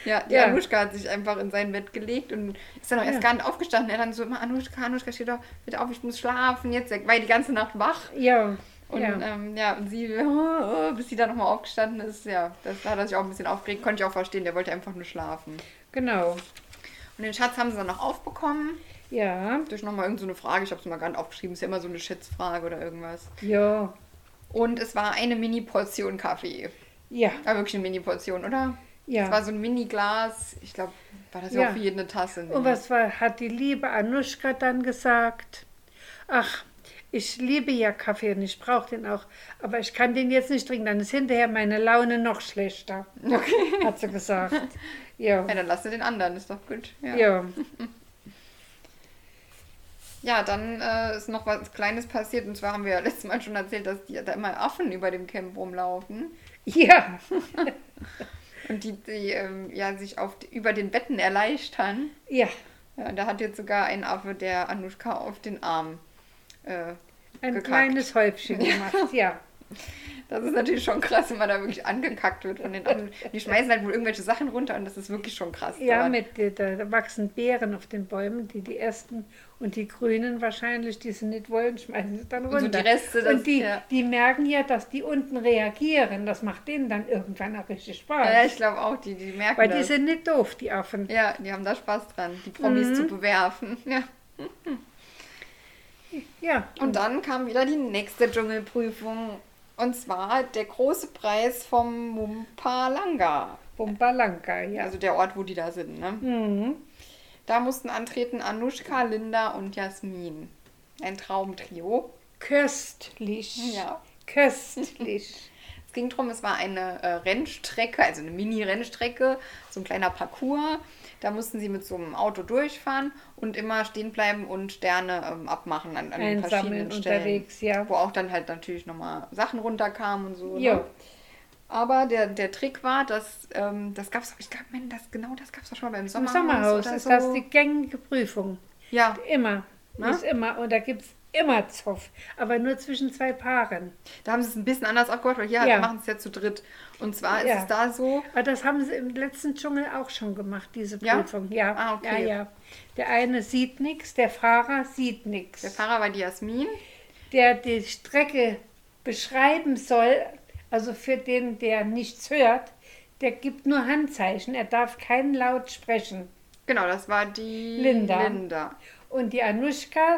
Ja, die Ja. Anuschka hat sich einfach in sein Bett gelegt und ist dann auch erst gar nicht aufgestanden. Er dann so immer, Anuschka, Anuschka, steh doch bitte auf, ich muss schlafen. Jetzt war die ganze Nacht wach. ja, Und ja. ähm, ja, und sie, oh, oh, bis sie dann nochmal aufgestanden ist, ja, das da hat er sich auch ein bisschen aufgeregt. Konnte ich auch verstehen, der wollte einfach nur schlafen. genau. Und den Schatz haben sie dann noch aufbekommen. Ja, Durch nochmal irgendeine so Frage, ich habe es mal nicht aufgeschrieben, ist ja immer so eine Schätzfrage oder irgendwas. ja, Und es war eine Mini-Portion Kaffee. ja, War wirklich eine Mini-Portion, oder? Ja. Das war so ein Mini-Glas. Ich glaube, war das ja auch für jeden eine Tasse. Und was war, hat die liebe Anuschka dann gesagt? Ach, ich liebe ja Kaffee und ich brauche den auch, aber ich kann den jetzt nicht trinken, dann ist hinterher meine Laune noch schlechter, hat sie gesagt. Ja, Ja, dann lass den anderen, ist doch gut. Ja, ja. ja dann äh, ist noch was Kleines passiert. Und zwar haben wir ja letztes Mal schon erzählt, dass die, da immer Affen über dem Camp rumlaufen. ja. Und die, die ähm, ja, sich auf, über den Betten erleichtern. ja. Ja, und da hat jetzt sogar ein Affe der Anushka auf den Arm äh, Ein gekackt. kleines Häufchen gemacht, ja. Das ist natürlich schon krass, wenn man da wirklich angekackt wird von den Affen. Die schmeißen halt wohl irgendwelche Sachen runter und das ist wirklich schon krass. Ja, mit, äh, da, da wachsen Beeren auf den Bäumen, die die ersten und die Grünen wahrscheinlich, die sie nicht wollen, schmeißen sie dann Und so runter. die Reste, das- und die, ja. die merken ja, dass die unten reagieren. Das macht denen dann irgendwann auch richtig Spaß. Ja, ich glaube auch, die, die merken Weil die das. sind nicht doof, die Affen. ja, die haben da Spaß dran, die Promis Mhm. zu bewerfen. Ja. Ja, Und dann kam wieder die nächste Dschungelprüfung. Und zwar der große Preis vom Mumpalanga. Bumbalanka, ja. Also der Ort, wo die da sind. Ne? mhm. Da mussten antreten Anushka, Linda und Jasmin. Ein Traumtrio. Köstlich. Ja. Köstlich. Es ging darum, es war eine äh, Rennstrecke, also eine Mini-Rennstrecke, so ein kleiner Parcours. Da mussten sie mit so einem Auto durchfahren und immer stehen bleiben und Sterne ähm, abmachen an, an den verschiedenen Stellen. unterwegs, ja. Wo auch dann halt natürlich nochmal Sachen runterkamen und so. Ne? Aber der, der Trick war, dass ähm, das gab's, ich glaube, das genau das gab es doch schon mal beim Im Sommerhaus. Sommerhaus oder ist so. das die gängige Prüfung. Ja, Immer. Na? Ist immer. Und da gibt es immer Zoff. Aber nur zwischen zwei Paaren. da haben sie es ein bisschen anders aufgebaut, weil hier Ja. machen es ja zu dritt. Und zwar Ja. ist es da so, Aber das haben sie im letzten Dschungel auch schon gemacht, diese Ja? Prüfung. Ja, Ah, okay. ja, ja. Der eine sieht nichts, der Fahrer sieht nichts. der Fahrer war die Jasmin. Der die Strecke beschreiben soll, also für den, der nichts hört, der gibt nur Handzeichen. Er darf kein Laut sprechen. Genau, das war die Linda. Linda. Und die Anushka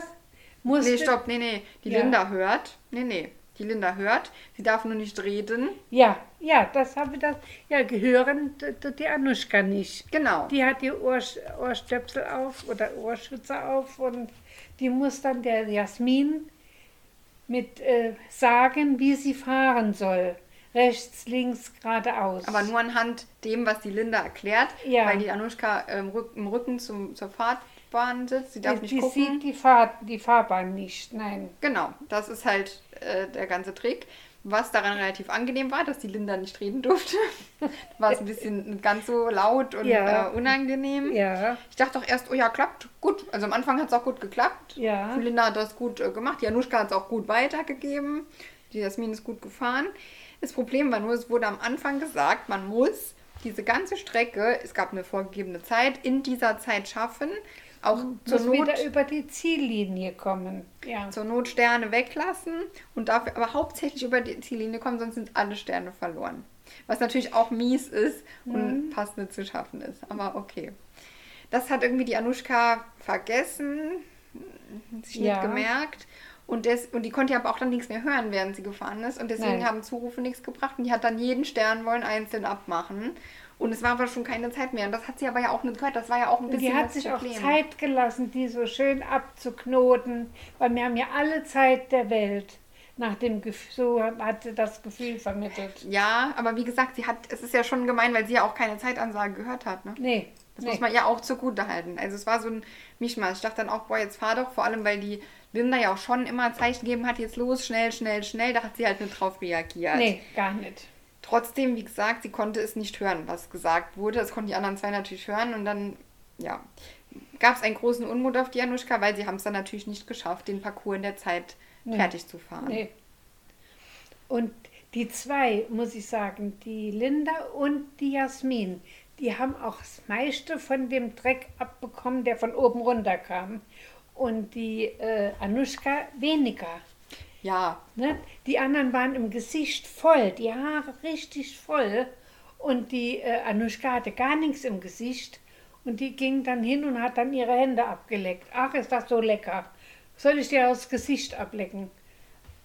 musste... Nee, stopp, nee, nee. Die Ja. Linda hört. Nee, nee. Die Linda hört. Sie darf nur nicht reden. Ja, ja, das habe ich das. Ja, gehören t- t- die Anushka nicht. Genau. Die hat die Ohr, Ohrstöpsel auf oder Ohrschützer auf und die muss dann der Jasmin mit äh, sagen, wie sie fahren soll. Rechts, links, geradeaus. Aber nur anhand dem, was die Linda erklärt. Ja. Weil die Anushka ähm, im Rücken zum, zur Fahrtbahn sitzt. Sie darf die, nicht die gucken. sieht die, Fahr die Fahrbahn nicht, nein. Genau, das ist halt äh, der ganze Trick. Was daran relativ angenehm war, dass die Linda nicht reden durfte. war es ein bisschen ganz so laut und Ja. äh, unangenehm. Ja, Ich dachte doch erst, oh ja, klappt gut. Also am Anfang hat es auch gut geklappt. Ja. Die Linda hat das gut äh, gemacht. Die Anushka hat es auch gut weitergegeben. Die Jasmin ist gut gefahren. Das Problem war nur, es wurde am Anfang gesagt, man muss diese ganze Strecke, es gab eine vorgegebene Zeit, in dieser Zeit schaffen. Auch zur muss Not, wieder über die Ziellinie kommen. Ja. zur Not Sterne weglassen und dafür aber hauptsächlich über die Ziellinie kommen, sonst sind alle Sterne verloren. Was natürlich auch mies ist und fast nicht zu schaffen ist. Aber okay. Das hat irgendwie die Anushka vergessen, sich Ja. nicht gemerkt. Und, des, und die konnte ja aber auch dann nichts mehr hören, während sie gefahren ist. Und deswegen Nein. haben Zurufe nichts gebracht. Und die hat dann jeden Stern wollen einzeln abmachen. Und es war aber schon keine Zeit mehr. Und das hat sie aber ja auch nicht gehört. Das war ja auch ein bisschen die hat das sich auch Problem. Zeit gelassen, die so schön abzuknoten, weil wir haben ja alle Zeit der Welt. Nach dem Gefühl, so hat sie das Gefühl vermittelt. Ja, aber wie gesagt, sie hat, es ist ja schon gemein, weil sie ja auch keine Zeitansage gehört hat. Ne? Nee, Das nee. muss man ja auch zugute halten. Also es war so ein Mischmasch. Ich dachte dann auch, boah, jetzt fahr doch, vor allem weil die Linda ja auch schon immer Zeichen gegeben hat, jetzt los, schnell, schnell, schnell. Da hat sie halt nicht drauf reagiert. nee, gar nicht. Trotzdem, wie gesagt, sie konnte es nicht hören, was gesagt wurde. Das konnten die anderen zwei natürlich hören. Und dann, ja, gab es einen großen Unmut auf die Januschka, weil sie haben es dann natürlich nicht geschafft, den Parcours in der Zeit Nee. fertig zu fahren. Nee. Und die zwei, muss ich sagen, die Linda und die Jasmin, die haben auch das meiste von dem Dreck abbekommen, der von oben runter kam. Und die äh, Anushka weniger. Ja, Ne? Die anderen waren im Gesicht voll, die Haare richtig voll. Und die äh, Anushka hatte gar nichts im Gesicht. Und die ging dann hin und hat dann ihre Hände abgeleckt. Ach, ist das so lecker. Soll ich dir das Gesicht ablecken?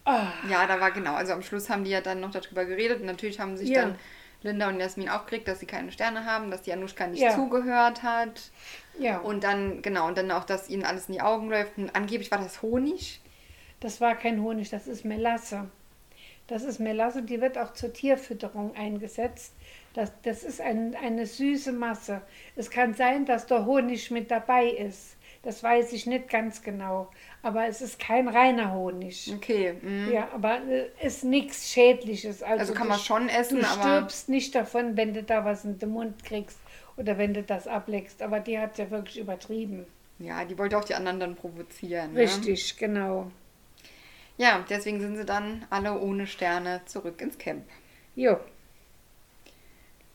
Ah, Ja, da war genau. Also am Schluss haben die ja dann noch darüber geredet und natürlich haben sich Ja. dann Linda und Jasmin aufgeregt, dass sie keine Sterne haben, dass die Anushka nicht Ja. zugehört hat. Ja, Und dann, genau, und dann auch, dass ihnen alles in die Augen läuft. Und angeblich war das Honig. Das war kein Honig, das ist Melasse. Das ist Melasse, die wird auch zur Tierfütterung eingesetzt. Das, das ist ein, eine süße Masse. Es kann sein, dass der Honig mit dabei ist. Das weiß ich nicht ganz genau. Aber es ist kein reiner Honig. Okay. mhm. Ja, aber äh, ist nichts Schädliches. Also, Also kann du man schon essen, Du aber- stirbst nicht davon, wenn du da was in den Mund kriegst oder wenn du das ableckst. Aber die hat ja wirklich übertrieben. Ja, die wollte auch die anderen dann provozieren. Ne? Richtig, genau. Ja, deswegen sind sie dann alle ohne Sterne zurück ins Camp. Jo.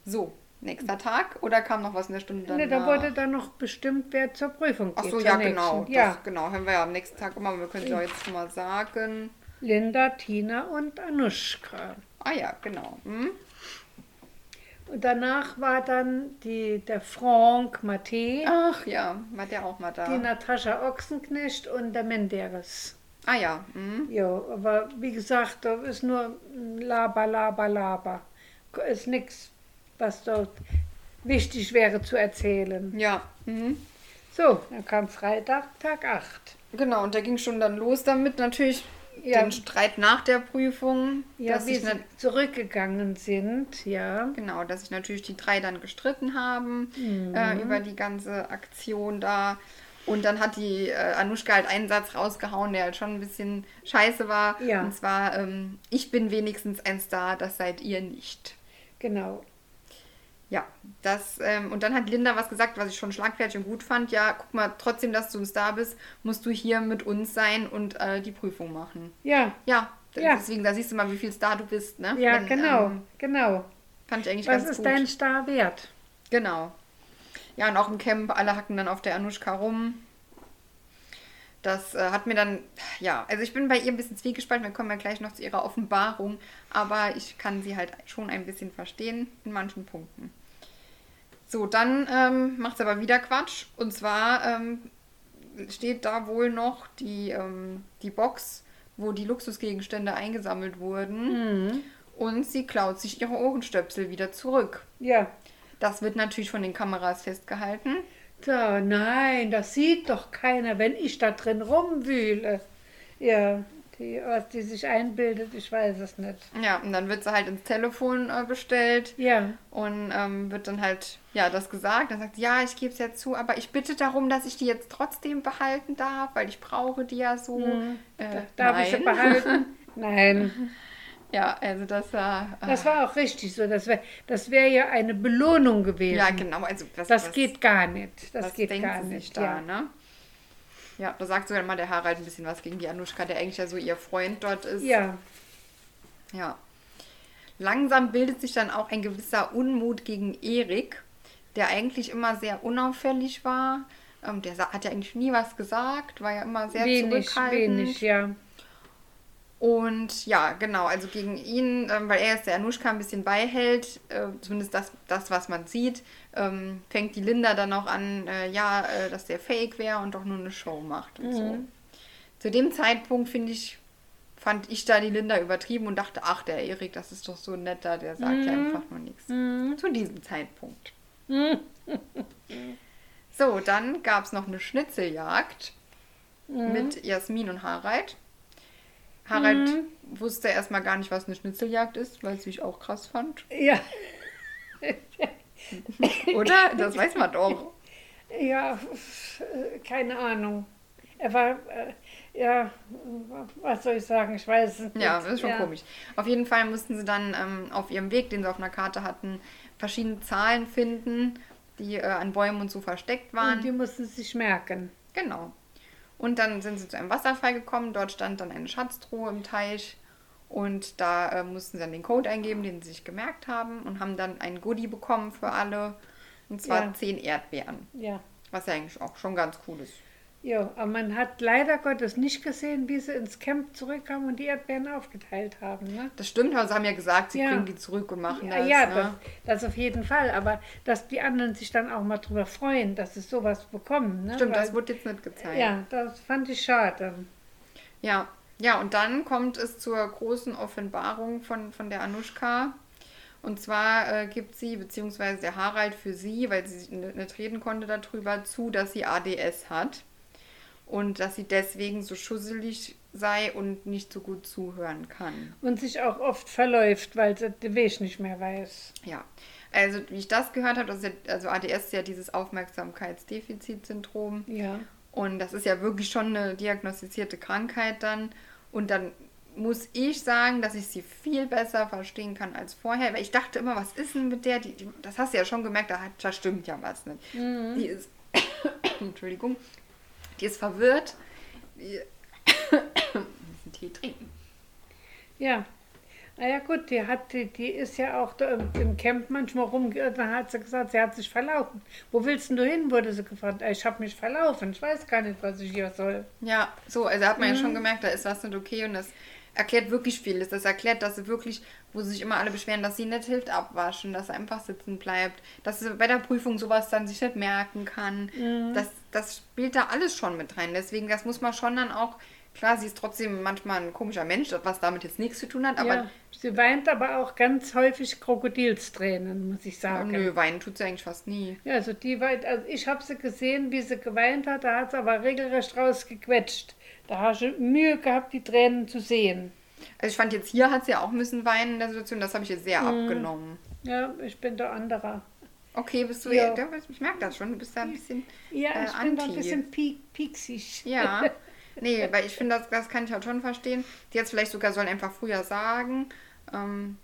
So, nächster Tag oder kam noch was in der Stunde dann? Ne, da wurde dann noch bestimmt, wer zur Prüfung geht. Ach so, zur ja, genau. Ja, Das, genau, haben wir ja am nächsten Tag immer. Wir können ja jetzt mal sagen. Linda, Tina und Anushka. Ah ja, genau. Hm? Und danach war dann die, der Franck Matte, Ach ja, war der auch mal da. die Natascha Ochsenknecht und der Menderes. Ah ja. Hm? Ja, aber wie gesagt, da ist nur Laber, Laber, Laber. Ist nichts, was dort wichtig wäre zu erzählen. Ja. Mhm. So, dann kam Freitag, Tag 8. Genau, und da ging schon dann los damit natürlich Ja. den Streit nach der Prüfung. Ja, dass sie nat- zurückgegangen sind, ja. Genau, dass sich natürlich die drei dann gestritten haben Mhm. äh, über die ganze Aktion da. Und dann hat die äh, Anushka halt einen Satz rausgehauen, der halt schon ein bisschen scheiße war. Ja. Und zwar, ähm, ich bin wenigstens ein Star, das seid ihr nicht. Genau. Ja, das, ähm, und dann hat Linda was gesagt, was ich schon schlagfertig und gut fand. Ja, guck mal, trotzdem, dass du ein Star bist, musst du hier mit uns sein und äh, die Prüfung machen. Ja, Ja, Ja. deswegen, da siehst du mal, wie viel Star du bist, ne? ja, Wenn, genau, ähm, genau. fand ich eigentlich Was ganz ist gut. dein Star wert? Genau. Ja, und auch im Camp, alle hacken dann auf der Anushka rum. Das äh, hat mir dann, ja, also ich bin bei ihr ein bisschen zwiegespalten, wir kommen ja gleich noch zu ihrer Offenbarung, aber ich kann sie halt schon ein bisschen verstehen in manchen Punkten. So, dann ähm, macht sie aber wieder Quatsch. Und zwar ähm, steht da wohl noch die, ähm, die Box, wo die Luxusgegenstände eingesammelt wurden. Und sie klaut sich ihre Ohrenstöpsel wieder zurück. Ja. Das wird natürlich von den Kameras festgehalten. Da, nein, das sieht doch keiner, wenn ich da drin rumwühle. Ja, die, was die sich einbildet, ich weiß es nicht. Ja, und dann wird sie halt ins Telefon äh, bestellt Ja, und ähm, wird dann halt, ja, das gesagt. Dann sagt sie, ja, ich gebe es ja zu, aber ich bitte darum, dass ich die jetzt trotzdem behalten darf, weil ich brauche die ja so. Äh, darf ich sie nein. behalten? Nein, Ja, also das war. Äh, das war auch richtig so. Das wäre das wär ja eine Belohnung gewesen. ja, genau. Also, was, Das was, geht gar nicht. Das geht gar sie nicht. da, ja. ne? Ja, da sagt sogar mal der Harald ein bisschen was gegen die Anushka, der eigentlich ja so ihr Freund dort ist. ja, Ja. Langsam bildet sich dann auch ein gewisser Unmut gegen Erik, der eigentlich immer sehr unauffällig war. Ähm, der hat ja eigentlich nie was gesagt, war ja immer sehr wenig, zurückhaltend. wenig, ja. Und ja, genau, also gegen ihn, ähm, weil er jetzt der Anushka ein bisschen beihält, äh, zumindest das, das, was man sieht, ähm, fängt die Linda dann auch an, äh, ja, äh, dass der fake wäre und doch nur eine Show macht und so. Zu dem Zeitpunkt, finde ich, fand ich da die Linda übertrieben und dachte, ach, der Erik, das ist doch so ein netter, der sagt ja einfach nur nichts. Zu diesem Zeitpunkt. so, dann gab es noch eine Schnitzeljagd mit Jasmin und Harald. Harald wusste erstmal gar nicht, was eine Schnitzeljagd ist, weil es ich auch krass fand. Ja, Oder? Das weiß man doch. ja, keine Ahnung. Er war, äh, ja, was soll ich sagen, ich weiß es nicht. Ja, das ist schon ja. komisch. Auf jeden Fall mussten sie dann ähm, auf ihrem Weg, den sie auf einer Karte hatten, verschiedene Zahlen finden, die äh, an Bäumen und so versteckt waren. Und die mussten sich merken. Genau. Und dann sind sie zu einem Wasserfall gekommen. Dort stand dann eine Schatztruhe im Teich. Und da äh, mussten sie dann den Code eingeben, den sie sich gemerkt haben. Und haben dann ein Goodie bekommen für alle. Und zwar Ja. zehn Erdbeeren. Ja. Was ja eigentlich auch schon ganz cool ist. Ja, aber man hat leider Gottes nicht gesehen, wie sie ins Camp zurückkamen und die Erdbeeren aufgeteilt haben. Ne? Das stimmt, aber sie haben ja gesagt, sie Ja. bringen die zurück und machen Ja, das. ja ne? das, das auf jeden Fall. Aber dass die anderen sich dann auch mal drüber freuen, dass sie sowas bekommen. Ne? Stimmt, Weil- das wurde jetzt nicht gezeigt. Ja, das fand ich schade. Ja, ja, und dann kommt es zur großen Offenbarung von, von der Anushka. Und zwar äh, gibt sie, beziehungsweise der Harald für sie, weil sie nicht reden konnte darüber, zu, dass sie ADS hat. Und dass sie deswegen so schusselig sei und nicht so gut zuhören kann. Und sich auch oft verläuft, weil sie den Weg nicht mehr weiß. Ja, also wie ich das gehört habe, das ja, also ADS ist ja dieses Aufmerksamkeitsdefizitsyndrom. Ja. Und das ist ja wirklich schon eine diagnostizierte Krankheit dann. Und dann muss ich sagen, dass ich sie viel besser verstehen kann als vorher. Weil ich dachte immer, was ist denn mit der? Die, die, das hast du ja schon gemerkt, da, hat, da stimmt ja was nicht. Die ist, Entschuldigung, die ist verwirrt. Die, müssen Tee trinken. Ja. Naja gut, die hat, die, die ist ja auch da im, Camp manchmal rumgeirrt, dann hat sie gesagt, sie hat sich verlaufen. Wo willst denn du hin, wurde sie gefragt. "Äh, Ich habe mich verlaufen, ich weiß gar nicht, was ich hier soll. Ja, so, also hat man ja schon gemerkt, da ist was nicht okay und das erklärt wirklich vieles. Das erklärt, dass sie wirklich, wo sich immer alle beschweren, dass sie nicht hilft abwaschen, dass sie einfach sitzen bleibt, dass sie bei der Prüfung sowas dann sich nicht merken kann. Das, das spielt da alles schon mit rein. Deswegen, das muss man schon dann auch, klar, sie ist trotzdem manchmal ein komischer Mensch, was damit jetzt nichts zu tun hat, aber ja, sie weint aber auch ganz häufig Krokodilstränen, muss ich oh, sagen. nö, weinen tut sie eigentlich fast nie. Ja, also die weint, also ich habe sie gesehen, wie sie geweint hat, da hat sie aber regelrecht rausgequetscht. Da hast du Mühe gehabt, die Tränen zu sehen. Also ich fand jetzt hier hat sie ja auch müssen weinen in der Situation, das habe ich jetzt sehr abgenommen. Ja, ich bin der anderer. Okay, bist du, Ja. ja. ich merke das schon, du bist da ein bisschen Ja, äh, ich bin da ein bisschen piek, pieksig. Ja. Nee, weil ich finde, das, das kann ich halt schon verstehen. Die jetzt vielleicht sogar sollen einfach früher sagen. Ähm,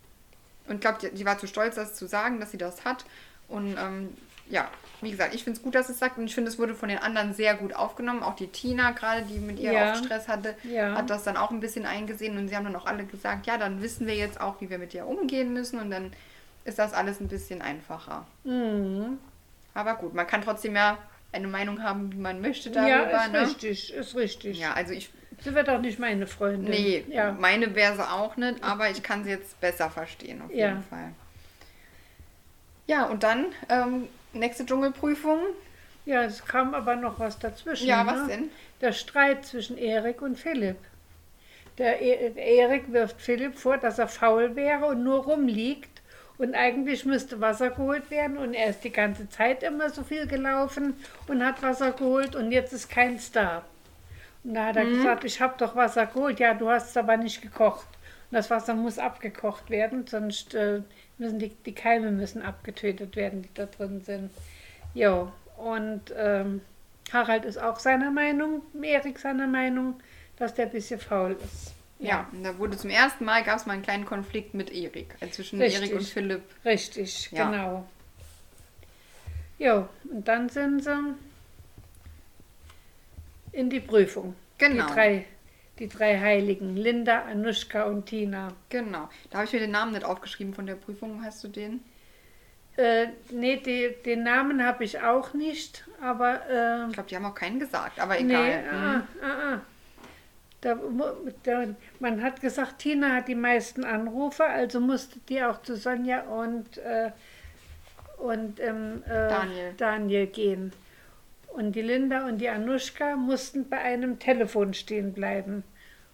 und glaube, die, die war zu stolz, das zu sagen, dass sie das hat. Und ähm, ja, wie gesagt, ich finde es gut, dass es sagt. Und ich finde, es wurde von den anderen sehr gut aufgenommen. Auch die Tina gerade, die mit ihr Ja. auch Stress hatte, Ja. hat das dann auch ein bisschen eingesehen. Und sie haben dann auch alle gesagt, ja, dann wissen wir jetzt auch, wie wir mit ihr umgehen müssen. Und dann ist das alles ein bisschen einfacher. Mhm. Aber gut, man kann trotzdem ja eine Meinung haben, wie man möchte darüber. Ja, ist ne? richtig, ist richtig. Ja, also ich Sie wird auch nicht meine Freundin. Nee, Ja. meine wäre sie auch nicht, aber ich kann sie jetzt besser verstehen, auf Ja. jeden Fall. Ja, und dann ähm, nächste Dschungelprüfung. ja, es kam aber noch was dazwischen. Ja, was ne? denn? Der Streit zwischen Erik und Philipp. Der E- Erik wirft Philipp vor, dass er faul wäre und nur rumliegt. Und eigentlich müsste Wasser geholt werden. Und er ist die ganze Zeit immer so viel gelaufen und hat Wasser geholt. Und jetzt ist keins da. Und da hat er gesagt, ich habe doch Wasser geholt. Ja, du hast es aber nicht gekocht. Und das Wasser muss abgekocht werden, sonst äh, müssen die, die Keime müssen abgetötet werden, die da drin sind. Jo, und ähm, Harald ist auch seiner Meinung, Erik seiner Meinung, dass der ein bisschen faul ist. Ja, und da wurde zum ersten Mal, gab es mal einen kleinen Konflikt mit Erik, äh, zwischen Richtig. Erik und Philipp. Richtig, Ja. genau. Jo, und dann sind sie in die Prüfung. Genau. Die drei, die drei Heiligen, Linda, Anushka und Tina. Genau. Da habe ich mir den Namen nicht aufgeschrieben von der Prüfung. Hast du den? Äh, nee, die, den Namen habe ich auch nicht, aber äh, Ich glaube, die haben auch keinen gesagt, aber Nee, egal. ah, ah, ah. Da, da, man hat gesagt, Tina hat die meisten Anrufe, also musste die auch zu Sonja und, äh, und ähm, äh, Daniel. Daniel gehen. Und die Linda und die Anushka mussten bei einem Telefon stehen bleiben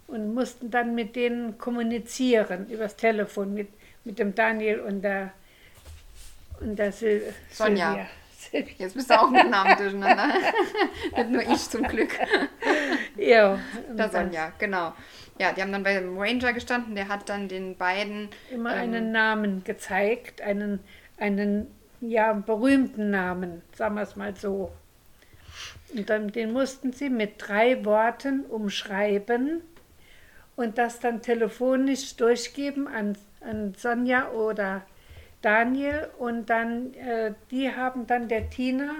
und mussten dann mit denen kommunizieren übers Telefon mit, mit dem Daniel und der, und der Sil Sonja. Silvia. Jetzt bist du auch mit Namen durcheinander. nicht nur ich zum Glück. Ja, und Da dann- Sonja, genau. Ja, die haben dann bei dem Ranger gestanden, der hat dann den beiden immer ähm, einen Namen gezeigt, einen, einen ja, berühmten Namen, sagen wir es mal so. Und dann, den mussten sie mit drei Worten umschreiben und das dann telefonisch durchgeben an, an Sonja oder Daniel. Und dann, äh, die haben dann der Tina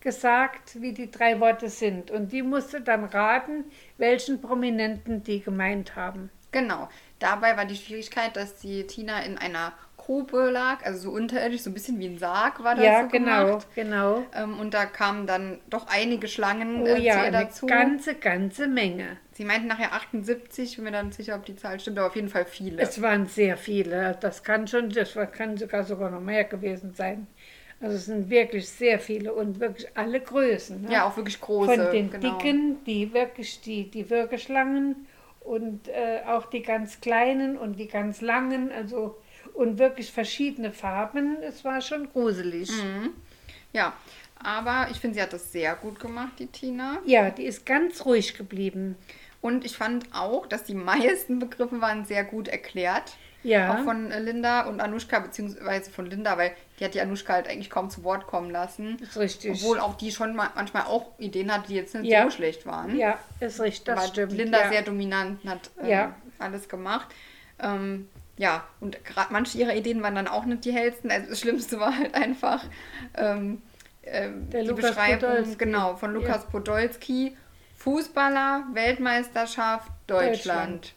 gesagt, wie die drei Worte sind. Und die musste dann raten, welchen Prominenten die gemeint haben. Genau. Dabei war die Schwierigkeit, dass die Tina in einer Grube lag, also so unterirdisch, so ein bisschen wie ein Sarg war das ja, so genau, gemacht. genau. Ähm, und da kamen dann doch einige Schlangen Oh äh, ja, zu ihr eine dazu. ganze, ganze Menge. Sie meinten nachher 78, ich bin mir dann sicher, ob die Zahl stimmt, aber auf jeden Fall viele. Es waren sehr viele. Das kann schon, das kann sogar sogar noch mehr gewesen sein. Also es sind wirklich sehr viele und wirklich alle Größen. Ne? ja, auch wirklich große. Von den genau. dicken, die wirklich die, die Würgeschlangen und äh, auch die ganz kleinen und die ganz langen. Also und wirklich verschiedene Farben. Es war schon gruselig. Ja, aber ich finde, sie hat das sehr gut gemacht, die Tina. Ja, die ist ganz ruhig geblieben. Und ich fand auch, dass die meisten Begriffe waren sehr gut erklärt. Ja. Auch von äh, Linda und Anushka, beziehungsweise von Linda, weil die hat die Anushka halt eigentlich kaum zu Wort kommen lassen. Ist richtig. Obwohl auch die schon ma- manchmal auch Ideen hat, die jetzt nicht Ja. so schlecht waren. Ja, ist richtig, das war stimmt. Linda ja. sehr dominant und hat ähm, Ja. alles gemacht. Ähm, ja, und gerade manche ihrer Ideen waren dann auch nicht die hellsten. Also das Schlimmste war halt einfach ähm, ähm, Der die Lukas Beschreibung Podolski. genau, von Lukas Podolski. Fußballer, Weltmeisterschaft, Deutschland. Deutschland.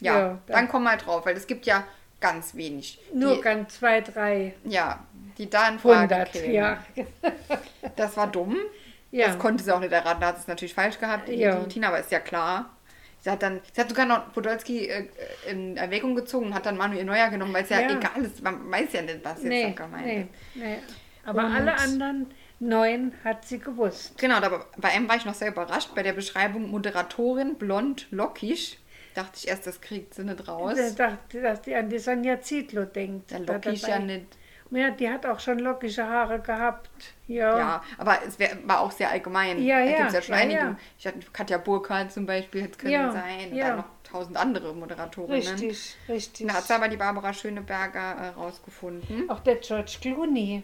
Ja, Ja, dann dann- komm mal drauf, weil es gibt ja ganz wenig. Nur die, ganz zwei, drei, ja, die da in Frage hundert. kämen. Ja. Das war dumm. ja. Das konnte sie auch nicht erraten, da hat sie es natürlich falsch gehabt, die, Ja. die Tina, aber ist ja klar. Sie hat dann, sie hat sogar noch Podolski äh, in Erwägung gezogen und hat dann Manuel Neuer genommen, weil es ja, Ja. egal ist, man weiß ja nicht, was jetzt nee, da gemeint nee, ist. nee. Aber Und- alle anderen neun hat sie gewusst. Genau, aber bei einem war ich noch sehr überrascht, bei der Beschreibung Moderatorin, blond, lockig. Dachte ich erst, das kriegt sie nicht raus. Ich dachte, dass die an die Sonja Zietlow denkt. Da lockig ja nicht. Ja, die hat auch schon lockige Haare gehabt. Ja. Ja, aber es wär, war auch sehr allgemein. Ja, da ja, gibt es ja schon ja, einige. ja. Ich hatte Katja Burkhardt zum Beispiel, hätte können Ja, sein. Und ja. dann noch tausend andere Moderatorinnen. Richtig, richtig. Da hat aber die Barbara Schöneberger äh, rausgefunden. Auch der George Clooney.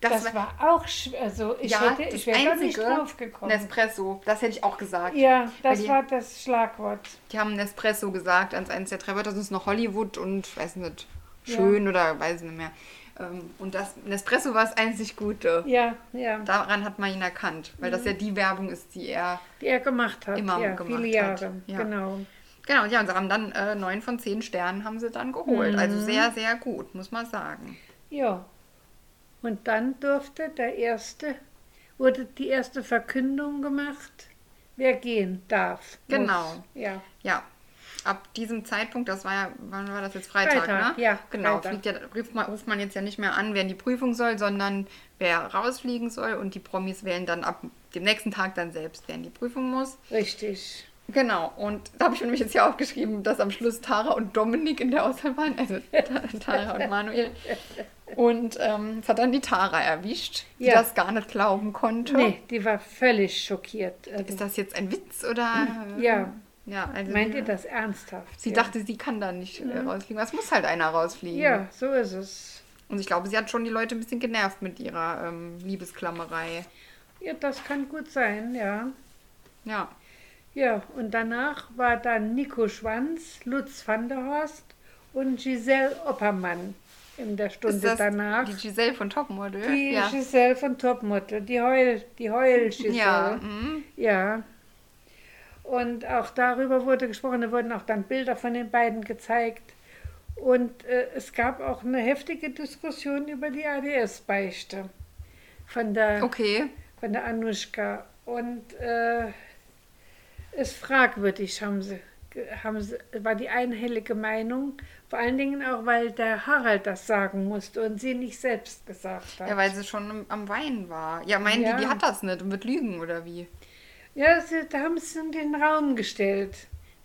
Das, war, auch schwer. Also ich, ja, hätte, das ich wäre da nicht drauf gekommen. Nespresso, das hätte ich auch gesagt. Ja, das die- war das Schlagwort. Die haben Nespresso gesagt als eines der drei Wörter, das ist noch Hollywood und weiß nicht, schön oder weiß nicht mehr. Ähm, Und das Nespresso war das einzig Gute. Ja, ja. Daran hat man ihn erkannt, weil das ja die Werbung ist, die er. Die er gemacht hat. Immer ja, gemacht viele hat. Jahre. Ja. Genau. Genau, ja, und sie haben dann äh, neun von zehn Sternen haben sie dann geholt. Also sehr, sehr gut, muss man sagen. Ja. Und dann durfte der erste, wurde die erste Verkündung gemacht, wer gehen darf. muss. Genau. Ja. Ja. Ab diesem Zeitpunkt, das war ja, wann war das jetzt Freitag, Freitag, ne? ja, Genau, Freitag. fliegt ja, ruft, man, ruft man jetzt ja nicht mehr an, wer in die Prüfung soll, sondern wer rausfliegen soll und die Promis wählen dann ab dem nächsten Tag dann selbst, wer in die Prüfung muss. Richtig. Genau, und da habe ich mir nämlich jetzt hier aufgeschrieben, dass am Schluss Tara und Dominik in der Auswahl waren, also Tara und Manuel. Und ähm, es hat dann die Tara erwischt, die Ja. das gar nicht glauben konnte. Nee, die war völlig schockiert. Also, Ist das jetzt ein Witz oder? Ja. Ja, also meint ihr das ernsthaft? Sie ja. dachte, sie kann da nicht äh, rausfliegen. Es muss halt einer rausfliegen. Ja, so ist es. Und ich glaube, sie hat schon die Leute ein bisschen genervt mit ihrer ähm, Liebesklammerei. Ja, das kann gut sein, ja. Ja. Ja, und danach war dann Nico Schwanz, Lutz van der Horst und Giselle Oppermann in der Stunde Ist das danach. die Giselle von Topmodel? Die ja. Giselle von Topmodel, die Heul, die Heul Giselle. Ja, mhm. Ja. Und auch darüber wurde gesprochen, da wurden auch dann Bilder von den beiden gezeigt. Und äh, es gab auch eine heftige Diskussion über die ADS-Beichte von der, Okay. von der Anushka. Und äh, ist fragwürdig, haben sie, haben sie, war die einhellige Meinung. Vor allen Dingen auch, weil der Harald das sagen musste und sie nicht selbst gesagt hat. Ja, weil sie schon am, am Weinen war. Ja, meinen Ja. die, die hat das nicht und wird lügen oder wie? Ja, sie, da haben sie in den Raum gestellt.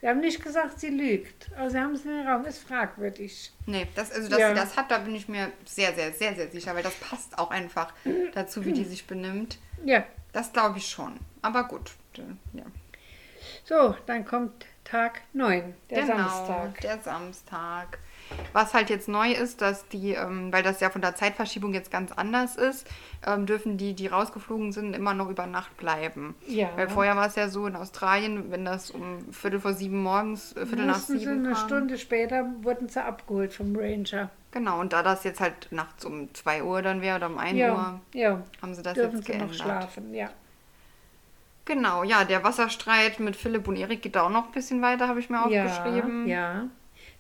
Sie haben nicht gesagt, sie lügt, aber sie haben es in den Raum. Ist fragwürdig. Nee, das, also dass Ja. sie das hat, da bin ich mir sehr, sehr, sehr, sehr sicher, weil das passt auch einfach dazu, wie die sich benimmt. Ja, Das glaube ich schon. Aber gut. Ja. so, dann kommt Tag 9, der genau, Samstag. Der Samstag. Was halt jetzt neu ist, dass die, ähm, weil das ja von der Zeitverschiebung jetzt ganz anders ist, ähm, dürfen die, die rausgeflogen sind, immer noch über Nacht bleiben. Ja. Weil vorher war es ja so in Australien, wenn das um Viertel vor sieben morgens, äh, Viertel nach Mussten sie sieben eine kam. Stunde später wurden sie abgeholt vom Ranger. Genau, und da das jetzt halt nachts um 2 Uhr dann wäre oder um 1 Ja, Uhr, ja. haben sie das Dürfen jetzt sie noch geändert. schlafen, ja. Genau, ja, der Wasserstreit mit Philipp und Erik geht auch noch ein bisschen weiter, habe ich mir aufgeschrieben. Ja, ja.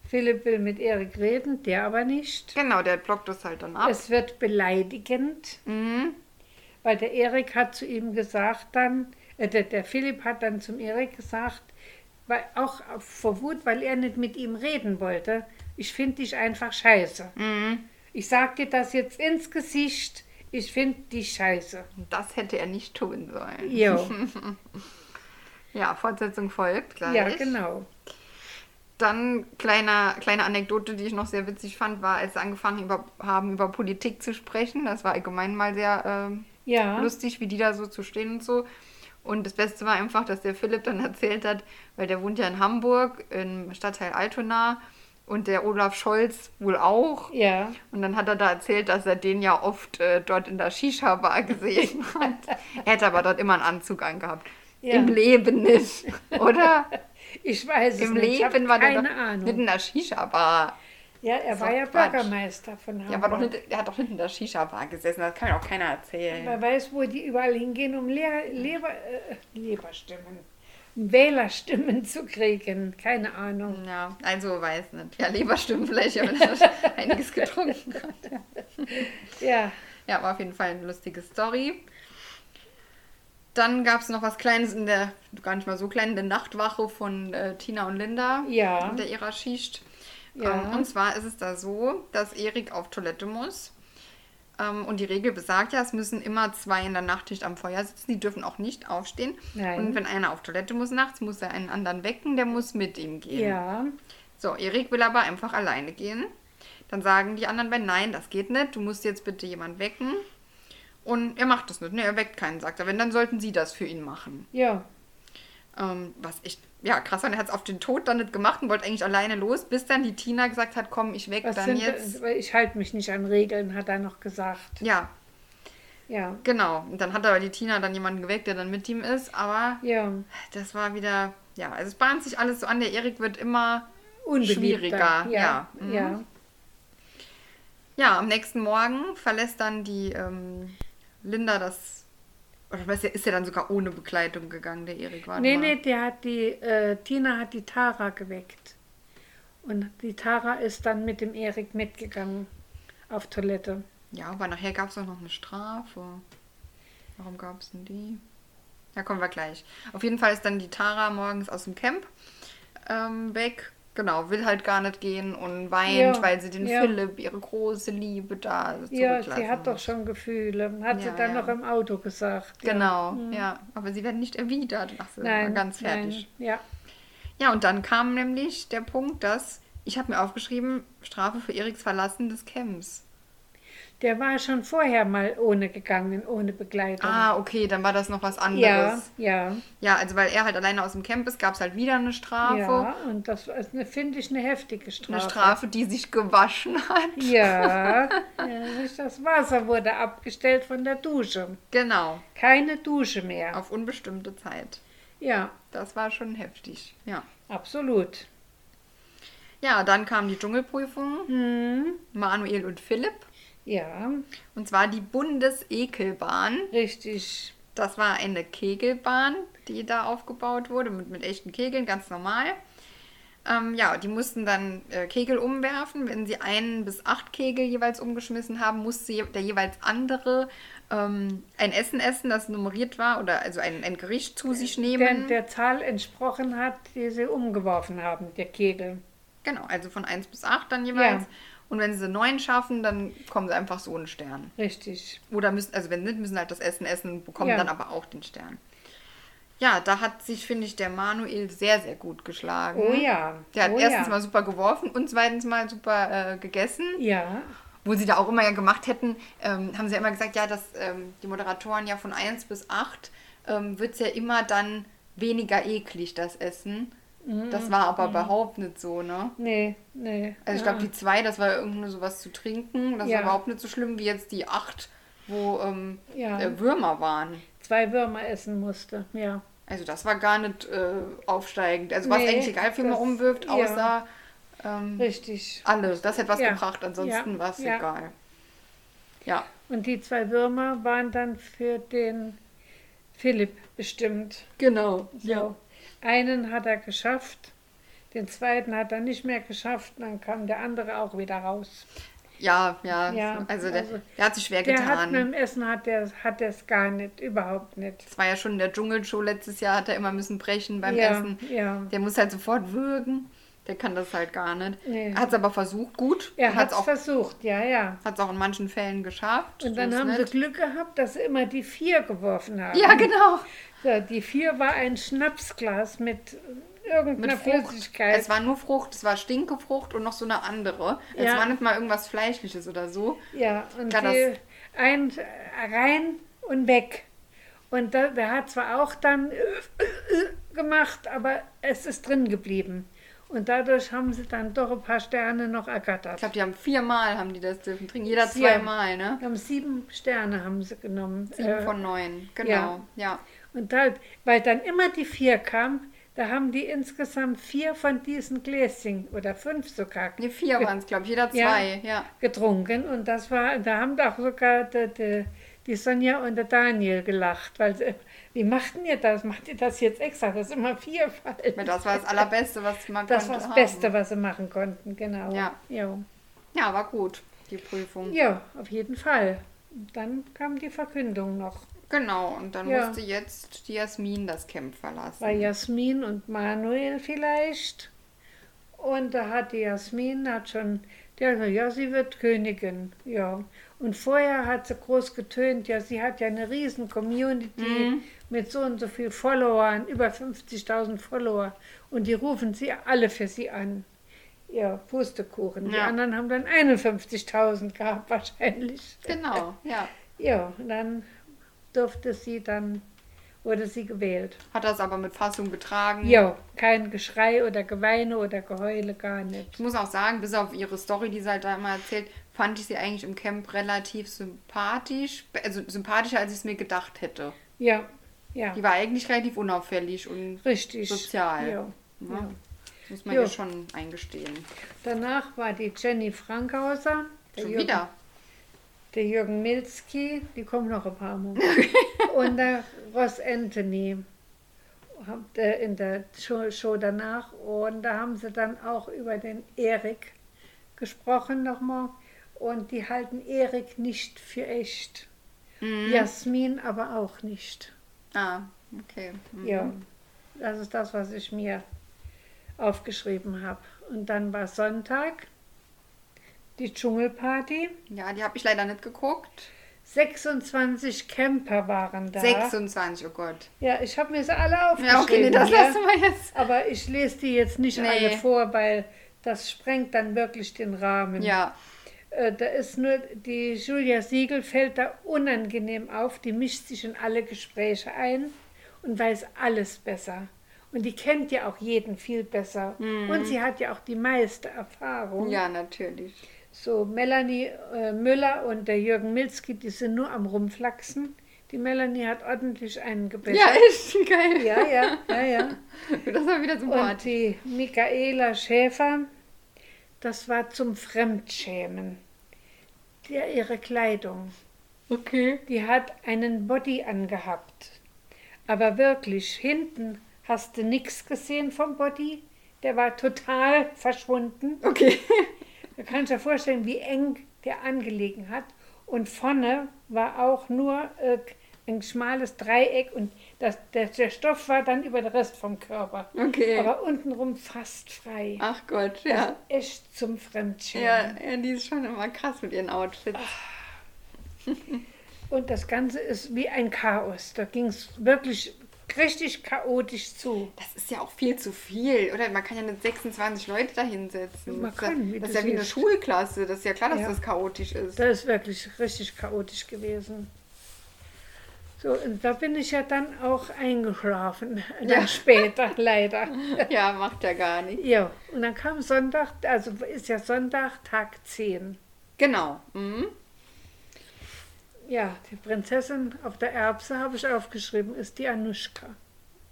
Philipp will mit Erik reden, der aber nicht. Genau, der blockt das halt dann ab. Es wird beleidigend, Mhm. weil der Erik hat zu ihm gesagt dann, äh, der, der Philipp hat dann zum Erik gesagt, weil, auch vor Wut, weil er nicht mit ihm reden wollte, ich finde dich einfach scheiße. Mhm. Ich sag dir das jetzt ins Gesicht, ich finde dich scheiße. Das hätte er nicht tun sollen. Jo, Ja, Fortsetzung folgt gleich. ja, genau. Dann kleiner, kleine Anekdote, die ich noch sehr witzig fand, war, als sie angefangen über, haben, über Politik zu sprechen. Das war allgemein mal sehr ähm, Ja. lustig, wie die da so zu stehen und so. Und das Beste war einfach, dass der Philipp dann erzählt hat, weil der wohnt ja in Hamburg, im Stadtteil Altona und der Olaf Scholz wohl auch. Ja. Und dann hat er da erzählt, dass er den ja oft äh, dort in der Shisha-Bar gesehen hat. er hätte aber dort immer einen Anzug angehabt. Ja. Im Leben nicht, oder? Ich weiß es Im nicht. ich hab Leben war der keine Ahnung. nicht in der Shisha-Bar. ja, er war ja Quatsch. Bürgermeister von Hamburg. Ja, war doch nicht, er hat doch nicht in der Shisha-Bar gesessen, das kann ja auch keiner erzählen. Wer weiß, wo die überall hingehen, um Lehr Leber, äh, Leberstimmen, Wählerstimmen zu kriegen. Keine Ahnung. Ja, also weiß nicht. Ja, Leberstimmen vielleicht, aber das hat einiges getrunken. Ja, Ja, war auf jeden Fall eine lustige Story. Dann gab es noch was Kleines in der, gar nicht mal so klein, in der Nachtwache von äh, Tina und Linda. Ja. Unter ihrer Schicht. Ja. Ähm, und zwar ist es da so, dass Erik auf Toilette muss. Ähm, und die Regel besagt ja, es müssen immer zwei in der Nachtschicht am Feuer sitzen. Die dürfen auch nicht aufstehen. Nein. Und wenn einer auf Toilette muss nachts, muss er einen anderen wecken, der muss mit ihm gehen. ja, So, Erik will aber einfach alleine gehen. Dann sagen die anderen beiden, nein, das geht nicht, du musst jetzt bitte jemand wecken. Und er macht das nicht, ne? er weckt keinen, sagt er. Wenn, dann sollten sie das für ihn machen. ja. Ähm, was echt, ja, krass war, er hat es auf den Tod dann nicht gemacht und wollte eigentlich alleine los, bis dann die Tina gesagt hat, komm, ich weck Was dann sind, jetzt. ich halte mich nicht an Regeln, hat er noch gesagt. Ja, Ja, genau. Und dann hat aber die Tina dann jemanden geweckt, der dann mit ihm ist. Aber ja. das war wieder, ja, also es bahnt sich alles so an. Der Erik wird immer schwieriger. Ja, Ja, mhm. ja. Ja, am nächsten Morgen verlässt dann die ähm, Linda das. Oder was, ist ja dann sogar ohne Begleitung gegangen, der Erik war. Nee, nee, der hat die, äh, Tina hat die Tara geweckt. Und die Tara ist dann mit dem Erik mitgegangen auf Toilette. Ja, aber nachher gab es auch noch eine Strafe. Warum gab es denn die? Ja, kommen wir gleich. Auf jeden Fall ist dann die Tara morgens aus dem Camp ähm, weg. Genau, will halt gar nicht gehen und weint, Ja, weil sie den ja. Philipp, ihre große Liebe, da Ja, sie hat doch schon Gefühle. Hat sie Ja, dann ja. noch im Auto gesagt. Genau, ja. Aber sie werden nicht erwidert. Ach, sie war Nein, ganz fertig. Nein, ja. Ja, und dann kam nämlich der Punkt, dass ich habe mir aufgeschrieben, Strafe für Eriks Verlassen des Camps. Der war schon vorher mal ohne gegangen, ohne Begleitung. Ah, okay, dann war das noch was ja, anderes. ja, Ja, also weil er halt alleine aus dem Camp ist, gab es halt wieder eine Strafe. ja. Und das ist eine- finde ich eine heftige Strafe. Eine Strafe, die sich gewaschen hat. Ja, ja, das Wasser wurde abgestellt von der Dusche. Genau, Keine Dusche mehr. auf unbestimmte Zeit. Ja, Das war schon heftig. Ja. absolut. Ja, dann kam die Dschungelprüfung. Hm, Manuel und Philipp. Ja, Und zwar die Bundesekelbahn. richtig. Das war eine Kegelbahn, die da aufgebaut wurde, mit, mit echten Kegeln, ganz normal. Ähm, ja, die mussten dann äh, Kegel umwerfen. Wenn sie einen bis acht Kegel jeweils umgeschmissen haben, musste der jeweils andere ähm, ein Essen essen, das nummeriert war, oder also ein, ein Gericht zu sich Der, nehmen. der Zahl entsprochen hat, die sie umgeworfen haben, der Kegel. Genau, also von 1 bis 8 dann jeweils. Ja. Und wenn sie 9 schaffen, dann kommen sie einfach so einen Stern. Richtig. Oder müssen, also wenn nicht, müssen halt das Essen essen und bekommen Ja. dann aber auch den Stern. Ja, da hat sich, finde ich, der Manuel sehr, sehr gut geschlagen. Oh ja. Der hat oh erstens ja. mal super geworfen und zweitens mal super äh, gegessen. Ja, Wo sie da auch immer ja gemacht hätten, ähm, haben sie ja immer gesagt, ja, dass ähm, die Moderatoren ja von 1 bis 8 ähm, wird es ja immer dann weniger eklig, das Essen. Mhm. Das war aber überhaupt nicht so, ne? nee, nee. Also ich glaube, die zwei, das war irgendwie nur sowas zu trinken. Das Ja. war überhaupt nicht so schlimm wie jetzt die acht, wo ähm, Ja. äh, Würmer waren. zwei Würmer essen musste, ja. Also das war gar nicht äh, aufsteigend. Also war es Nee, eigentlich egal, wie man das- umwirft, ja. außer ähm, Richtig. alles. Das hätte was Ja. gebracht, ansonsten Ja. war es Ja. egal. Ja, Und die zwei Würmer waren dann für den Philipp bestimmt. genau. So. Einen hat er geschafft, den zweiten hat er nicht mehr geschafft, dann kam der andere auch wieder raus. Ja, ja. Ja, also, der, also der hat sich schwer Der hat getan. mit dem Essen hat der hat es gar nicht, überhaupt nicht. Das war ja schon in der Dschungelshow letztes Jahr, hat er immer müssen brechen beim ja, Essen. ja. Der muss halt sofort würgen. Der kann das halt gar nicht. Nee. Er hat es aber versucht, gut. Er hat es auch versucht, ja, ja. Hat es auch in manchen Fällen geschafft. Und dann haben sie nicht. Glück gehabt, dass sie immer die vier geworfen haben. Ja, genau. So, die vier war ein Schnapsglas mit irgendeiner mit Frucht. Flüssigkeit. Es war nur Frucht, es war Stinkefrucht und noch so eine andere. Es Ja. war nicht mal irgendwas Fleischliches oder so. Ja, und das- die ein, rein und weg. Und da, der hat zwar auch dann gemacht, aber es ist drin geblieben. Und dadurch haben sie dann doch ein paar Sterne noch Ich ergattert. glaube, die haben viermal haben die das dürfen trinken. Jeder Ja. zweimal, ne? Die haben sieben Sterne haben sie genommen. Sieben Äh, von neun. Genau. ja. Ja. Und da, weil dann immer die vier kam, da haben die insgesamt vier von diesen Gläschen oder fünf sogar Ne, vier waren es, glaube ich. Jeder Ja. zwei. Ja. getrunken. Und das war, da haben doch sogar die, die, die Sonja und der Daniel gelacht, weil sie, wie machten ihr das? Macht ihr das jetzt extra? Das ist immer vierfalt. Aber Das war das Allerbeste, was man Das konnte war das haben. Beste, was sie machen konnten, genau. Ja. Ja, Ja, war gut, die Prüfung. ja auf jeden Fall. Dann kam die Verkündung noch, Genau, und dann Ja. musste jetzt die Jasmin das Camp verlassen. bei Jasmin und Manuel vielleicht. Und da hat die Jasmin, hat schon, der gesagt, ja, sie wird Königin, ja. Und vorher hat sie groß getönt, ja, sie hat ja eine riesen Community Mhm. mit so und so viel Followern, über 50.000 Follower. Und die rufen sie alle für sie an. Ja, Pustekuchen. Die Ja. anderen haben dann 51.000 gehabt wahrscheinlich. Genau, ja. Ja, und dann durfte sie dann, wurde sie gewählt. Hat das aber mit Fassung getragen. Ja, kein Geschrei oder Geweine oder Geheule, gar nicht. Ich muss auch sagen, bis auf ihre Story, die sie halt da immer erzählt, fand ich sie eigentlich im Camp relativ sympathisch. Also sympathischer, als ich es mir gedacht hätte. Ja, ja, Die war eigentlich relativ unauffällig und richtig. sozial. Ja, ne? ja. muss man Ja. ihr schon eingestehen. Danach war die Jenny Frankhauser, der Schon Jürgen, wieder. der Jürgen Milzki, die kommen noch ein paar Mal. Und der Ross Anthony äh, in der Show, Show danach. Und da haben sie dann auch über den Erik gesprochen nochmal. Und die halten Erik nicht für echt. Mhm. Jasmin aber auch nicht. Ah, okay. Mhm. Ja, das ist das, was ich mir aufgeschrieben habe. Und dann war Sonntag, die Dschungelparty. Ja, die habe ich leider nicht geguckt. 26 Camper waren da. 26, oh Gott. Ja, ich habe mir sie alle aufgeschrieben. Ja, okay, nee, das hier. lassen wir jetzt. Aber ich lese die jetzt nicht Nee. alle vor, weil das sprengt dann wirklich den Rahmen. Ja, Äh, da ist nur, die Julia Siegel fällt da unangenehm auf, die mischt sich in alle Gespräche ein und weiß alles besser. Und die kennt ja auch jeden viel besser. Und sie hat ja auch die meiste Erfahrung. Mhm. ja, natürlich. So, Melanie äh, Müller und der Jürgen Milzki, die sind nur am Rumflachsen. Die Melanie hat ordentlich einen gebessert. Ja, echt geil. ja, ja, ja, ja. Das war wieder Und sympathisch. die Michaela Schäfer, das war zum Fremdschämen. Der, ihre Kleidung. Okay. Die hat einen Body angehabt. Aber wirklich, hinten hast du nichts gesehen vom Body. Der war total verschwunden. Okay. Da kannst du dir vorstellen, wie eng der angelegen hat. Und vorne war auch nur äh, ein schmales Dreieck und das, der, der Stoff war dann über den Rest vom Körper. Okay. Aber untenrum fast frei. Ach Gott, ja. Echt zum Fremdschämen. Ja, ja, die ist schon immer krass mit ihren Outfits. Und das Ganze ist wie ein Chaos. Da ging es wirklich richtig chaotisch zu. Das ist ja auch viel zu viel, oder? Man kann ja nicht 26 Leute da hinsetzen. Man das ist ja- kann, wie das du ist ja wie eine. Schulklasse. Das ist ja klar, dass Ja. das chaotisch ist. Das ist wirklich richtig chaotisch gewesen. So, und da bin ich ja dann auch eingeschlafen. Dann Ja. später, leider. Ja, macht ja gar nichts. Ja, und dann kam Sonntag, also ist ja Sonntag, Tag 10. Genau. Mhm. Ja, die Prinzessin auf der Erbse habe ich aufgeschrieben, ist die Anuschka.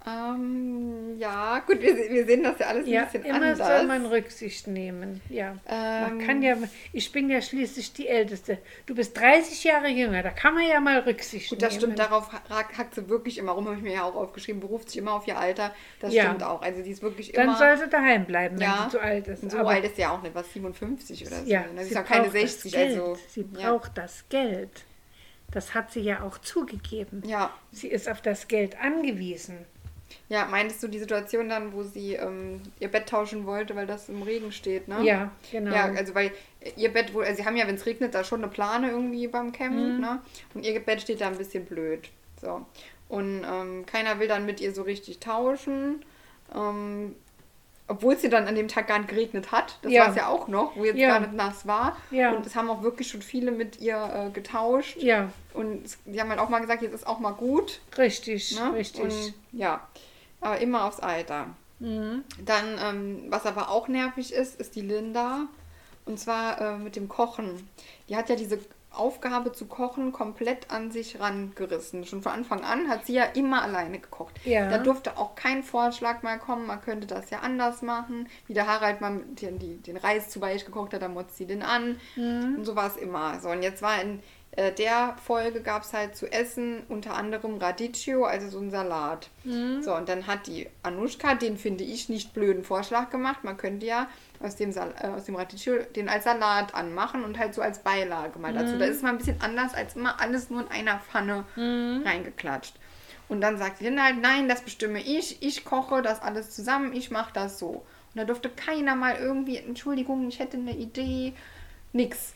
Ähm, ja, gut, wir, wir sehen das ja alles ein Ja, bisschen immer anders. soll man Rücksicht nehmen. Ja, man Ähm. kann ja, ich bin ja schließlich die Älteste. Du bist 30 Jahre jünger, da kann man ja mal Rücksicht Gut, nehmen. das stimmt, darauf ha- hackt sie wirklich immer rum, habe ich mir ja auch aufgeschrieben, beruft sich immer auf ihr Alter. Das Ja. stimmt auch. Also die ist wirklich Dann immer. soll sie daheim bleiben, wenn ja, sie zu alt ist. so Aber- alt ist sie ja auch nicht, was 57 oder so. Ja, ne? Sie ist ja keine braucht das 60, Geld. also. Sie braucht das Geld. Das hat sie ja auch zugegeben. ja. Sie ist auf das Geld angewiesen. Ja, meintest du die Situation dann, wo sie ähm, ihr Bett tauschen wollte, weil das im Regen steht, ne? Ja, genau. Ja, also weil ihr Bett wohl, also sie haben ja, wenn es regnet, da schon eine Plane irgendwie beim Camp, Mhm. ne? Und ihr Bett steht da ein bisschen blöd. So. Und ähm, keiner will dann mit ihr so richtig tauschen. Ähm, obwohl es ja dann an dem Tag gar nicht geregnet hat, das Ja. war es ja auch noch, wo jetzt Ja. gar nicht nass war. Ja. Und es haben auch wirklich schon viele mit ihr äh, getauscht. Ja, Und es- die haben halt auch mal gesagt, jetzt ist auch mal gut. richtig, Ne? richtig. Und, ja, aber immer aufs Alter. Mhm. Dann, ähm, was aber auch nervig ist, ist die Linda. Und zwar äh, mit dem Kochen. Die hat ja diese Aufgabe zu kochen komplett an sich rangerissen. Schon von Anfang an hat sie ja immer alleine gekocht. Ja. Da durfte auch kein Vorschlag mal kommen, man könnte das ja anders machen. Wie der Harald mal den, die, den Reis zu weich gekocht hat, dann motzt sie den an. Und so war es immer. So, und jetzt war in äh, der Folge gab es halt zu essen unter anderem Radicchio, also so ein Salat. So, und dann hat die Anushka den, finde ich, nicht blöden Vorschlag gemacht. Man könnte ja aus dem, Sal äh, aus dem Radicchio den als Salat anmachen und halt so als Beilage mal dazu. Da ist es mal ein bisschen anders als immer alles nur in einer Pfanne reingeklatscht. Und dann sagt Linda halt, nein, das bestimme ich, ich koche das alles zusammen, ich mache das so. Und da durfte keiner mal irgendwie, Entschuldigung, ich hätte eine Idee, nix.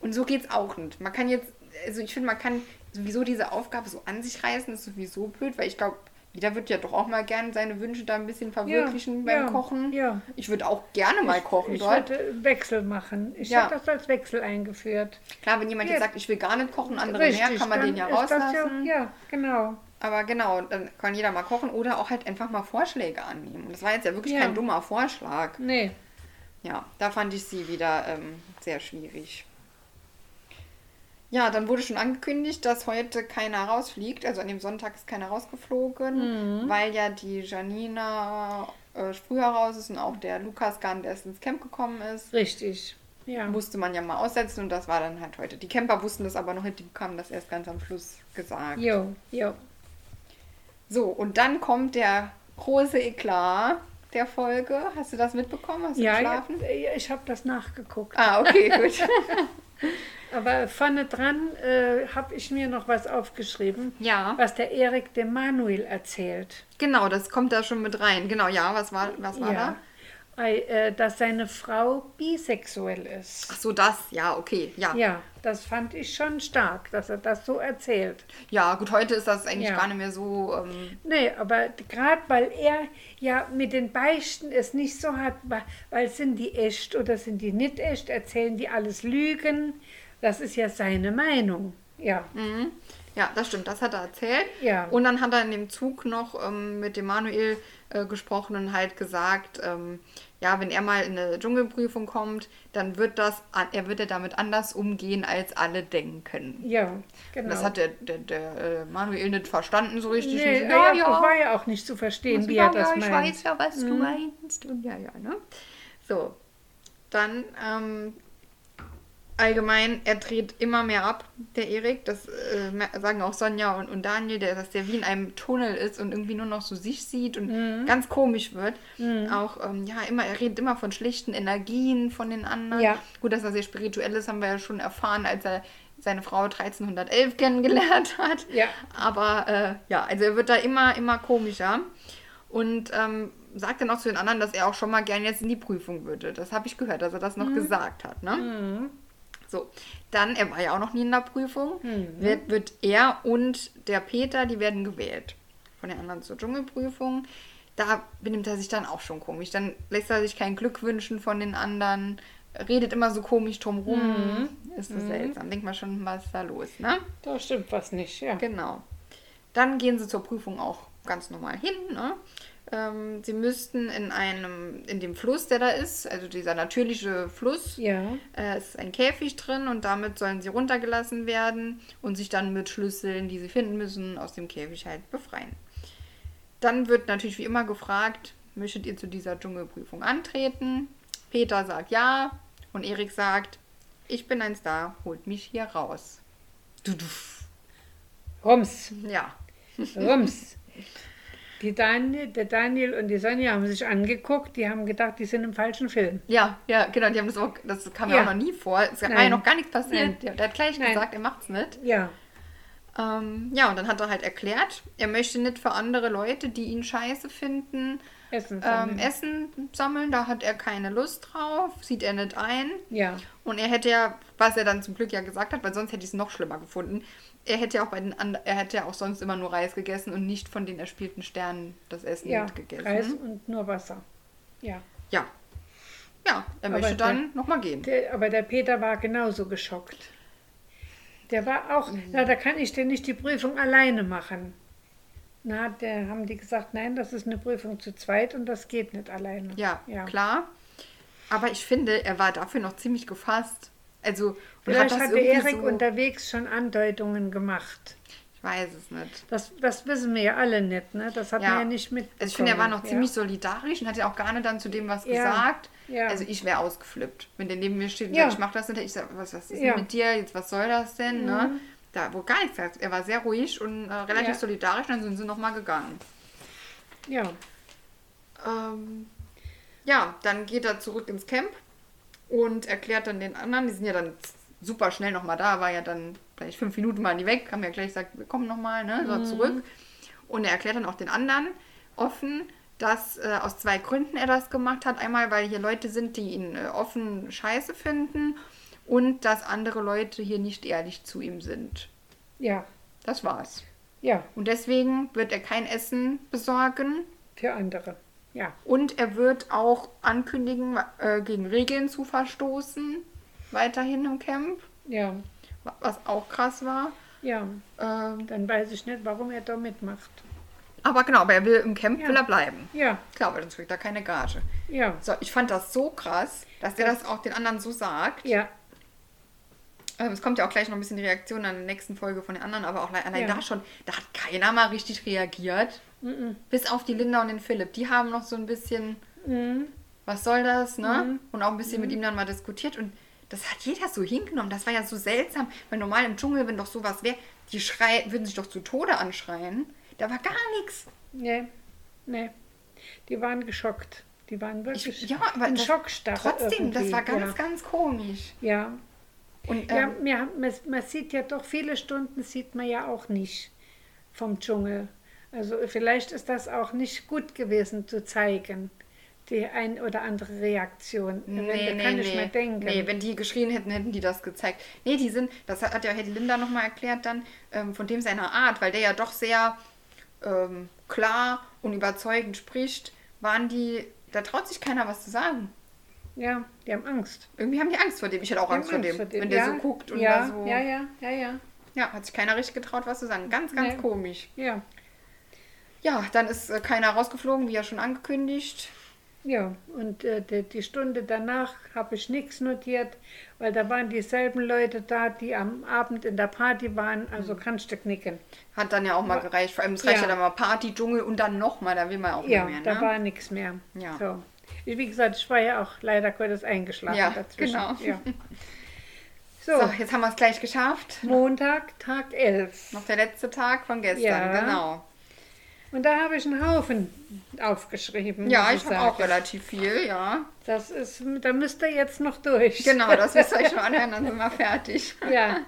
Und so geht's auch nicht. Man kann jetzt, also ich finde, man kann sowieso diese Aufgabe so an sich reißen, ist sowieso blöd, weil ich glaube, jeder wird ja doch auch mal gerne seine Wünsche da ein bisschen verwirklichen beim ja, Kochen. ja. Ich würde auch gerne mal kochen ich dort. würde Wechsel machen. Ich Ja. hätte das als Wechsel eingeführt. Klar, wenn jemand Ja. jetzt sagt, ich will gar nicht kochen, andere mehr, kann man den ja rauslassen. Ja, ja, genau. Aber genau, dann kann jeder mal kochen oder auch halt einfach mal Vorschläge annehmen. Und das war jetzt ja wirklich Ja. kein dummer Vorschlag. Nee. Ja, da fand ich sie wieder ähm, sehr schwierig. Ja, dann wurde schon angekündigt, dass heute keiner rausfliegt. Also an dem Sonntag ist keiner rausgeflogen, weil ja die Janina äh, früher raus ist und auch der Lukas gar nicht erst ins Camp gekommen ist. Richtig. Ja. Musste man ja mal aussetzen und das war dann halt heute. Die Camper wussten das aber noch nicht, die bekamen das erst ganz am Schluss gesagt. Jo, jo. So, und dann kommt der große Eklat der Folge. Hast du das mitbekommen? Hast du Ja, ja, geschlafen? ich habe das nachgeguckt. Ah, okay, gut. Aber vorne dran äh, habe ich mir noch was aufgeschrieben, ja, was der Erik dem Manuel erzählt. genau, das kommt da schon mit rein. Genau, ja, was war, was war da? Äh, dass seine Frau bisexuell ist. Ach so, das, ja, okay, ja. Ja, Ja, das fand ich schon stark, dass er das so erzählt. gut, heute ist das eigentlich Ja. gar nicht mehr so. Ähm, Nee, aber gerade weil er ja mit den Beichten es nicht so hat, weil sind die echt oder sind die nicht echt, erzählen die alles Lügen. Das ist ja seine Meinung. Ja, mhm. Ja, das stimmt, das hat er erzählt. Ja. Und dann hat er in dem Zug noch ähm, mit dem Manuel äh, gesprochen und halt gesagt, ähm, ja, wenn er mal in eine Dschungelprüfung kommt, dann wird das, er wird er damit anders umgehen, als alle denken. ja, genau. Das hat der, der, der äh, Manuel nicht verstanden so richtig. nee, so, ja, ja, war ja auch nicht zu verstehen, wie er das ich meint. weiß ja, was du meinst. Und ja, ja, ne? So, dann ähm, allgemein, er dreht immer mehr ab, der Erik. Das äh, sagen auch Sonja und, und Daniel, der, dass der wie in einem Tunnel ist und irgendwie nur noch so sich sieht und Mhm. ganz komisch wird. Auch, ähm, ja, immer, er redet immer von schlichten Energien von den anderen. Ja. Gut, dass er sehr spirituell ist, haben wir ja schon erfahren, als er seine Frau 1311 kennengelernt hat. Ja. Aber äh, ja, also er wird da immer, immer komischer. Und ähm, sagt dann auch zu den anderen, dass er auch schon mal gern jetzt in die Prüfung würde. Das habe ich gehört, dass er das noch gesagt hat. Ne? So, dann, er war ja auch noch nie in der Prüfung, wird, wird er und der Peter, die werden gewählt von den anderen zur Dschungelprüfung. Da benimmt er sich dann auch schon komisch. Dann lässt er sich kein Glück wünschen von den anderen, redet immer so komisch drumrum. Ist so seltsam. Denkt man schon, was ist da los, ne? Da stimmt was nicht, ja. Genau. Dann gehen sie zur Prüfung auch ganz normal hin. Ne? Ähm, sie müssten in einem, in dem Fluss, der da ist, also dieser natürliche Fluss, Ja, äh, ist ein Käfig drin und damit sollen sie runtergelassen werden und sich dann mit Schlüsseln, die sie finden müssen, aus dem Käfig halt befreien. Dann wird natürlich wie immer gefragt, möchtet ihr zu dieser Dschungelprüfung antreten? Peter sagt ja und Erik sagt, ich bin ein Star, holt mich hier raus. Du, du. Rums, Ja, Rums. Die Daniel, der Daniel und die Sonja haben sich angeguckt, die haben gedacht, die sind im falschen Film. Ja, ja, genau, die haben das auch, das kam ja, Ja. auch noch nie vor. Es war ja noch gar nichts passiert. Der, der hat gleich Nein. gesagt, er macht's nicht. Ja, Ähm, ja, und dann hat er halt erklärt, er möchte nicht für andere Leute, die ihn scheiße finden, Essen ähm, sammeln. Essen sammeln. Da hat er keine Lust drauf, sieht er nicht ein. Ja, Und er hätte ja, was er dann zum Glück ja gesagt hat, weil sonst hätte ich es noch schlimmer gefunden, er hätte ja auch bei den and- er hätte ja auch sonst immer nur Reis gegessen und nicht von den erspielten Sternen das Essen ja, mitgegessen. Reis und nur Wasser. Ja. Ja. Ja, er Aber möchte dann nochmal gehen. Der, aber der Peter war genauso geschockt. Der war auch, Mhm. na, da kann ich denn nicht die Prüfung alleine machen. Na, der haben die gesagt, nein, das ist eine Prüfung zu zweit und das geht nicht alleine. Ja, ja. klar. Aber ich finde, er war dafür noch ziemlich gefasst. Also, Vielleicht hat der irgendwie Erik so, unterwegs schon Andeutungen gemacht. Ich weiß es nicht. Das, das wissen wir ja alle nicht, ne? Das hat Ja. man ja nicht mitbekommen. Also ich finde, er war noch ja. ziemlich solidarisch und hat ja auch gar nicht dann zu dem was Ja. gesagt. Also ich wäre ausgeflippt. Wenn der neben mir steht und sagt, ich mach das nicht, ich sag, was, was ist denn mit dir? Jetzt, was soll das denn? Ne? Da wurde gar nichts gesagt. Er war sehr ruhig und äh, relativ solidarisch, dann sind sie nochmal gegangen. Ja, Ähm, ja, dann geht er zurück ins Camp und erklärt dann den anderen, die sind ja dann super schnell nochmal da, war ja dann gleich fünf Minuten waren die weg, haben ja gleich gesagt, wir kommen nochmal, ne, so zurück. Und er erklärt dann auch den anderen offen, dass äh, aus zwei Gründen er das gemacht hat. Einmal, weil hier Leute sind, die ihn äh, offen scheiße finden und dass andere Leute hier nicht ehrlich zu ihm sind. ja, Das war's. ja, Und deswegen wird er kein Essen besorgen, für andere. Ja, Und er wird auch ankündigen, äh, gegen Regeln zu verstoßen, weiterhin im Camp, ja, wa- was auch krass war. ja. Ähm, Dann weiß ich nicht, warum er da mitmacht. aber genau, aber er will im Camp Ja. will er bleiben. Ja, Klar, weil sonst kriegt er keine Gage. ja, So, ich fand das so krass, dass der das auch den anderen so sagt. ja, Ähm, es kommt ja auch gleich noch ein bisschen die Reaktion an der nächsten Folge von den anderen, aber auch le- allein Ja. da schon, da hat keiner mal richtig reagiert. Bis auf die Linda und den Philipp. Die haben noch so ein bisschen, Mhm. was soll das, ne? Und auch ein bisschen mit ihm dann mal diskutiert. Und das hat jeder so hingenommen. Das war ja so seltsam, weil normal im Dschungel, wenn doch sowas wäre, die schrei würden sich doch zu Tode anschreien. Da war gar nichts. nee, nee. Die waren geschockt. Die waren wirklich Ich, ja, aber in das, Schockstarre. trotzdem, das irgendwie. war ganz, ja. ganz komisch. Ja, Und ja ähm, haben, man, man sieht ja doch, viele Stunden sieht man ja auch nicht vom Dschungel. Also vielleicht ist das auch nicht gut gewesen zu zeigen, die ein oder andere Reaktion. Nee, da nee, kann nee. ich mir denken. Nee, wenn die geschrien hätten, hätten die das gezeigt. Nee, die sind, das hat, ja die Linda nochmal erklärt dann, ähm, von dem seiner Art, weil der ja doch sehr ähm, klar und überzeugend spricht, waren die, da traut sich keiner was zu sagen. ja, die haben Angst. Irgendwie haben die Angst vor dem. Ich hätte auch haben Angst vor dem, vor dem. wenn der ja, so guckt und ja, da so. Ja, ja, ja, ja. Ja, hat sich keiner richtig getraut, was zu sagen. Ganz, ganz Nee. komisch. Ja, Ja, dann ist äh, keiner rausgeflogen, wie ja schon angekündigt. Ja. und äh, die, die Stunde danach habe ich nichts notiert, weil da waren dieselben Leute da, die am Abend in der Party waren. Also kannst du knicken. Hat dann ja auch mal gereicht. Vor allem, es reicht ja, Ja. dann mal Party, Dschungel und dann nochmal, da will man auch Ja, nicht mehr. da ne? war nichts mehr. Ja. So. Ich, wie gesagt, ich war ja auch leider Gottes eingeschlafen Ja, dazwischen. genau. Ja. So, So, jetzt haben wir es gleich geschafft. Montag, Tag 11. Noch der letzte Tag von gestern, Ja. genau. Und da habe ich einen Haufen aufgeschrieben. Ja, ich habe auch relativ viel, ja. Das ist, da müsst ihr jetzt noch durch. Genau, das müsst ihr euch schon anhören, dann sind wir fertig. Ja,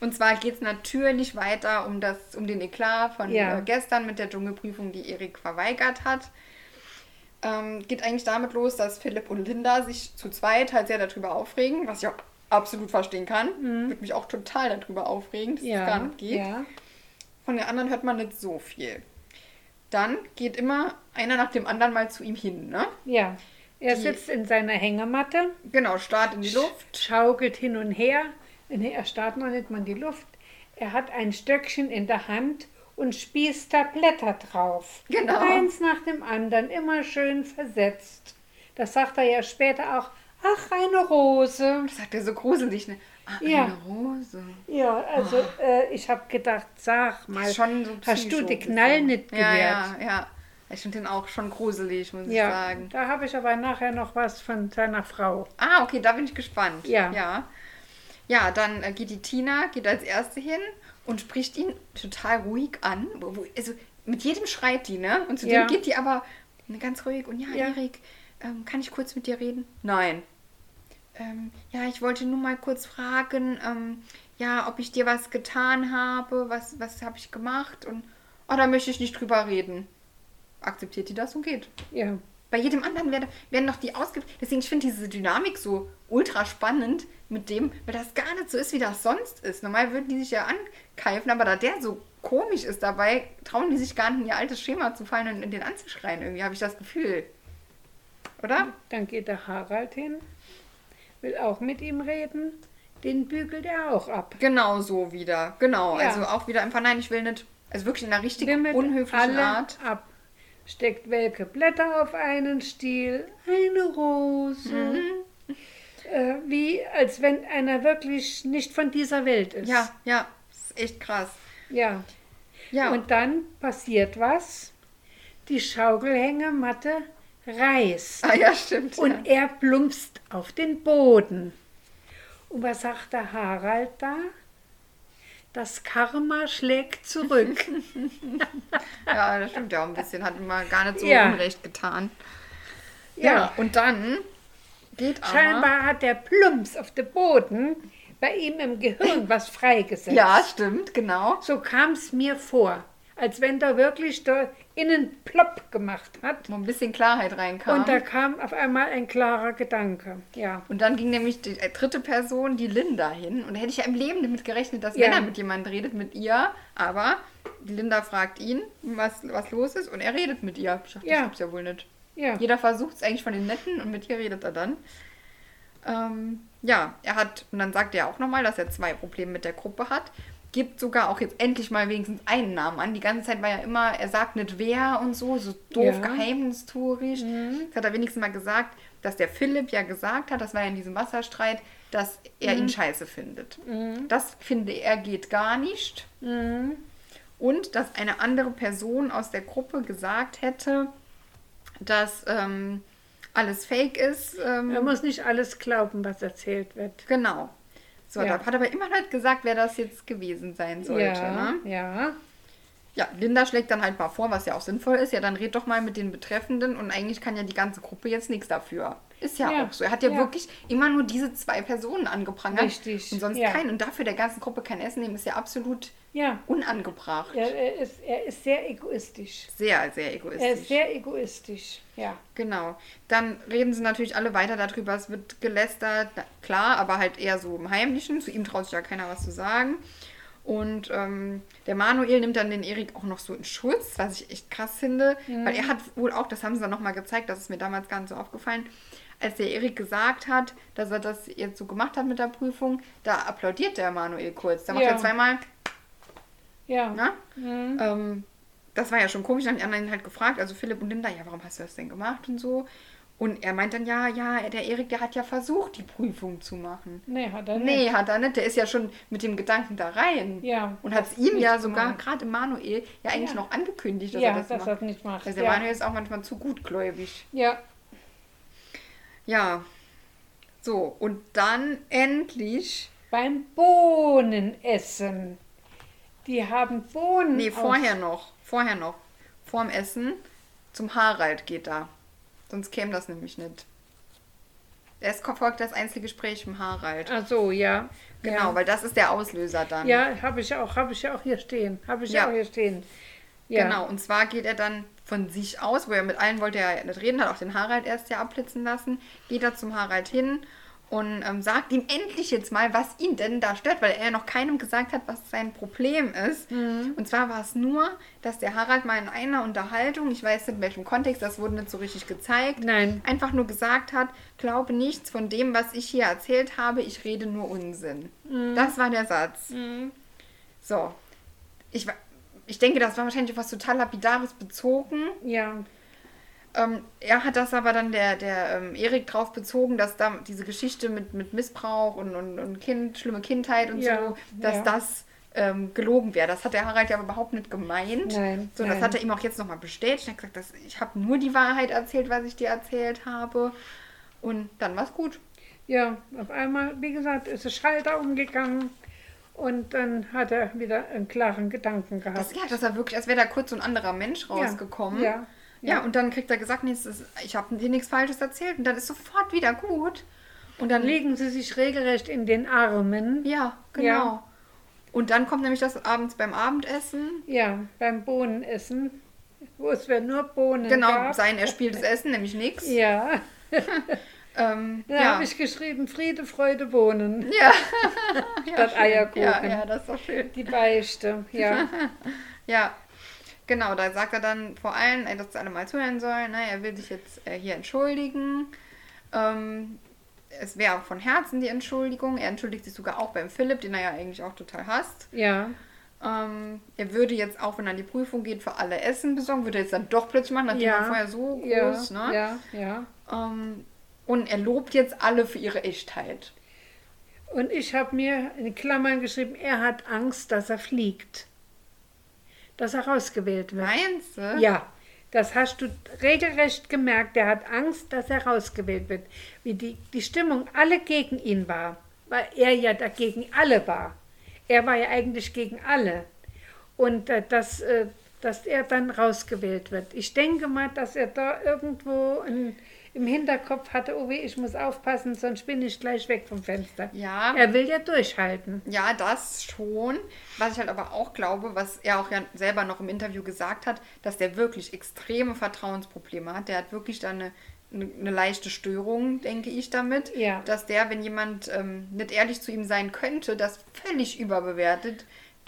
Und zwar geht es natürlich weiter um, das, um den Eklat von Ja. äh, gestern mit der Dschungelprüfung, die Erik verweigert hat. Ähm, geht eigentlich damit los, dass Philipp und Linda sich zu zweit halt sehr darüber aufregen, was ich auch absolut verstehen kann. Würde mich auch total darüber aufregen, dass es Mhm. ja, gar nicht geht. ja, Von den anderen hört man nicht so viel. Dann geht immer einer nach dem anderen mal zu ihm hin, ne? ja. Er Die- sitzt in seiner Hängematte, Genau, Start in die Luft. schaukelt hin und her. Nee, er starrt noch nicht mal in die Luft. Er hat ein Stöckchen in der Hand und spießt da Blätter drauf. Genau. Eins nach dem anderen, immer schön versetzt. Das sagt er ja später auch. Ach, eine Rose. Das sagt er so gruselig, ne? Ja. eine Rose. Ja, also äh, ich habe gedacht, sag mal, schon so hast du die. Knall nicht Ja, gewehrt? ja, ja. Ich finde den auch schon gruselig, muss ich Ja, sagen. da habe ich aber nachher noch was von seiner Frau. Ah, okay, da bin ich gespannt. Ja. Ja, ja dann äh, geht die Tina, geht als Erste hin und spricht ihn total ruhig an. Wo, also mit jedem schreit die, ne? Und zu Ja. dem geht die aber ne, ganz ruhig. Und ja, Ja. Erik, ähm, kann ich kurz mit dir reden? Nein. Ähm, ja, ich wollte nur mal kurz fragen, ähm, ja, ob ich dir was getan habe, was, was habe ich gemacht und oh, da möchte ich nicht drüber reden. Akzeptiert die das und geht. Ja, Bei jedem anderen werden, werden noch die ausge... Deswegen, ich finde diese Dynamik so ultra spannend mit dem, weil das gar nicht so ist, wie das sonst ist. Normal würden die sich ja ankeifen, aber da der so komisch ist dabei, trauen die sich gar nicht in ihr altes Schema zu fallen und in den anzuschreien. Irgendwie habe ich das Gefühl. oder? Dann geht der Harald hin, will auch mit ihm reden. Den bügelt er auch ab. Genau so wieder. Genau. Ja. Also auch wieder einfach, nein, ich will nicht. Also wirklich in einer richtig unhöflichen Art. ab. Steckt welke Blätter auf einen Stiel, eine Rose. Mhm. Äh, wie als wenn einer wirklich nicht von dieser Welt ist. Ja, ja. Das ist echt krass. Ja. Ja. Und dann passiert was. Die Schaukelhängematte reißt. ah, ja, stimmt. Und ja. er plumpst auf den Boden. Und was sagt der Harald da? Das Karma schlägt zurück. ja, das stimmt ja auch ein bisschen. Hat mal gar nicht so Ja. Unrecht getan. Ja. Ja. und dann geht aber. Scheinbar hat der Plumps auf dem Boden bei ihm im Gehirn was freigesetzt. Ja, stimmt, genau. So kam es mir vor, als wenn da wirklich da innen plopp gemacht hat. Wo ein bisschen Klarheit reinkam. Und da kam auf einmal ein klarer Gedanke. Ja. Und dann ging nämlich die äh, dritte Person, die Linda, hin. Und da hätte ich ja im Leben damit gerechnet, dass Ja. wenn er mit jemandem redet, mit ihr. Aber die Linda fragt ihn, was, was los ist. Und er redet mit ihr. Ich dachte, Ja. das gibt's ja wohl nicht. Ja. Jeder versucht es eigentlich von den Netten und mit ihr redet er dann. Ähm, ja, er hat, und dann sagt er auch nochmal, dass er zwei Probleme mit der Gruppe hat. Gibt sogar auch jetzt endlich mal wenigstens einen Namen an. Die ganze Zeit war ja immer, er sagt nicht wer und so, so doof, Ja. Mhm. geheimnistuerisch. Jetzt hat er wenigstens mal gesagt, dass der Philipp ja gesagt hat, das war ja in diesem Wasserstreit, dass er Mhm. ihn scheiße findet. Das finde er geht gar nicht. Mhm. Und dass eine andere Person aus der Gruppe gesagt hätte, dass ähm, alles fake ist. Ähm, Er muss nicht alles glauben, was erzählt wird. genau. So, Ja. da hat aber immer nicht gesagt, wer das jetzt gewesen sein sollte. ja, Ne? ja. Ja, Linda schlägt dann halt mal vor, was ja auch sinnvoll ist. Ja, dann red doch mal mit den Betreffenden und eigentlich kann ja die ganze Gruppe jetzt nichts dafür. Ist ja, Ja, auch so. Er hat ja, ja. wirklich immer nur diese zwei Personen angeprangert. Richtig, Und sonst ja. keinen. Und dafür der ganzen Gruppe kein Essen nehmen, ist ja absolut Ja, unangebracht. er, er, ist, er ist sehr egoistisch. Sehr, sehr egoistisch. Er ist sehr egoistisch, ja. Genau. Dann reden sie natürlich alle weiter darüber. Es wird gelästert, klar, aber halt eher so im Heimlichen. Zu ihm traut sich ja keiner was zu sagen. Und ähm, der Manuel nimmt dann den Erik auch noch so in Schutz, was ich echt krass finde. Weil er hat wohl auch, das haben sie dann nochmal gezeigt, das ist mir damals gar nicht so aufgefallen, als der Erik gesagt hat, dass er das jetzt so gemacht hat mit der Prüfung, da applaudiert der Manuel kurz. Da macht Ja. er zweimal, Ja. ne? Mhm. Ähm, das war ja schon komisch. Dann haben die anderen halt gefragt, also Philipp und Linda, ja, warum hast du das denn gemacht und so. Und er meint dann, ja, ja, der Erik, der hat ja versucht, die Prüfung zu machen. Nee, hat er nicht. Nee, hat er nicht. Der ist ja schon mit dem Gedanken da rein. Ja, Und hat es ihm ja sogar, gerade Manuel, ja eigentlich Ja. noch angekündigt, dass ja, er das dass macht. er es nicht macht. Also der ja. Manuel ist auch manchmal zu gutgläubig. ja, Ja. So, und dann endlich. beim Bohnenessen. Die haben Bohnen. Nee, vorher noch. Vorher noch. Vorm Essen zum Harald geht da. Sonst käme das nämlich nicht. Es folgt das Einzelgespräch mit Harald. Ach so, ja. Genau, Ja, weil das ist der Auslöser dann. ja habe ich auch, habe ich auch hier stehen. Habe ich Ja. auch hier stehen. Ja. Genau, und zwar geht er dann von sich aus, wo er mit allen wollte er ja nicht reden, hat auch den Harald erst ja abblitzen lassen, geht er zum Harald hin und ähm, sagt ihm endlich jetzt mal, was ihn denn da stört, weil er ja noch keinem gesagt hat, was sein Problem ist. Mhm. Und zwar war es nur, dass der Harald mal in einer Unterhaltung, ich weiß nicht in welchem Kontext, das wurde nicht so richtig gezeigt, Nein. einfach nur gesagt hat, glaube nichts von dem, was ich hier erzählt habe, ich rede nur Unsinn. Mhm. Das war der Satz. So. Ich, ich denke, das war wahrscheinlich auf was total Lapidares bezogen. Ja. Ähm, er hat das aber dann der, der ähm, Erik drauf bezogen, dass da diese Geschichte mit, mit Missbrauch und, und, und kind, schlimme Kindheit und Ja, so, dass ja. das ähm, gelogen wäre. Das hat der Harald ja aber überhaupt nicht gemeint. Nein, So, das nein. hat er ihm auch jetzt nochmal bestätigt. Er hat gesagt, dass, ich habe nur die Wahrheit erzählt, was ich dir erzählt habe. Und dann war es gut. Ja, auf einmal, wie gesagt, ist der Schalter umgegangen und dann hat er wieder einen klaren Gedanken gehabt. Das, ja, das war wirklich, als wäre da kurz so ein anderer Mensch rausgekommen. Ja, Ja, ja. und dann kriegt er gesagt, nee, ist, ich habe dir nichts Falsches erzählt. Und dann ist sofort wieder gut. Und dann, Legen sie sich regelrecht in den Armen. ja, genau. Ja. Und dann kommt nämlich das abends beim Abendessen. Ja, beim Bohnenessen, wo es wir nur Bohnen Genau, gab. sein erspieltes Essen, nämlich nichts. Ja, Ähm, da ja. habe ich geschrieben, Friede, Freude, Bohnen. ja. Statt schön. Eierkuchen. Ja, ja, das ist doch schön. Die Beichte, ja. Ja, Genau, da sagt er dann vor allem, dass alle mal zuhören sollen. Ne? Er will sich jetzt äh, hier entschuldigen. Ähm, es wäre auch von Herzen die Entschuldigung. Er entschuldigt sich sogar auch beim Philipp, den er ja eigentlich auch total hasst. Ja. Ähm, er würde jetzt auch, wenn er an die Prüfung geht, für alle Essen besorgen. Würde er jetzt dann doch plötzlich machen, nachdem Ja. er vorher so Ja, groß, ne? ja, ja. Ähm, und er lobt jetzt alle für ihre Echtheit. Und ich habe mir in Klammern geschrieben, er hat Angst, dass er fliegt. Dass er rausgewählt wird. Meinst du? Ja, das hast du regelrecht gemerkt. Er hat Angst, dass er rausgewählt wird. Wie die, die Stimmung alle gegen ihn war, weil er ja dagegen alle war. Er war ja eigentlich gegen alle. Und äh, dass, äh, dass er dann rausgewählt wird. Ich denke mal, dass er da irgendwo ein, im Hinterkopf hatte, oh weh, ich muss aufpassen, sonst bin ich gleich weg vom Fenster. Ja. Er will ja durchhalten. Ja, das schon. Was ich halt aber auch glaube, was er auch ja selber noch im Interview gesagt hat, dass der wirklich extreme Vertrauensprobleme hat. Der hat wirklich da eine, eine, eine leichte Störung, denke ich damit. Ja. Dass der, wenn jemand ähm, nicht ehrlich zu ihm sein könnte, das völlig überbewertet,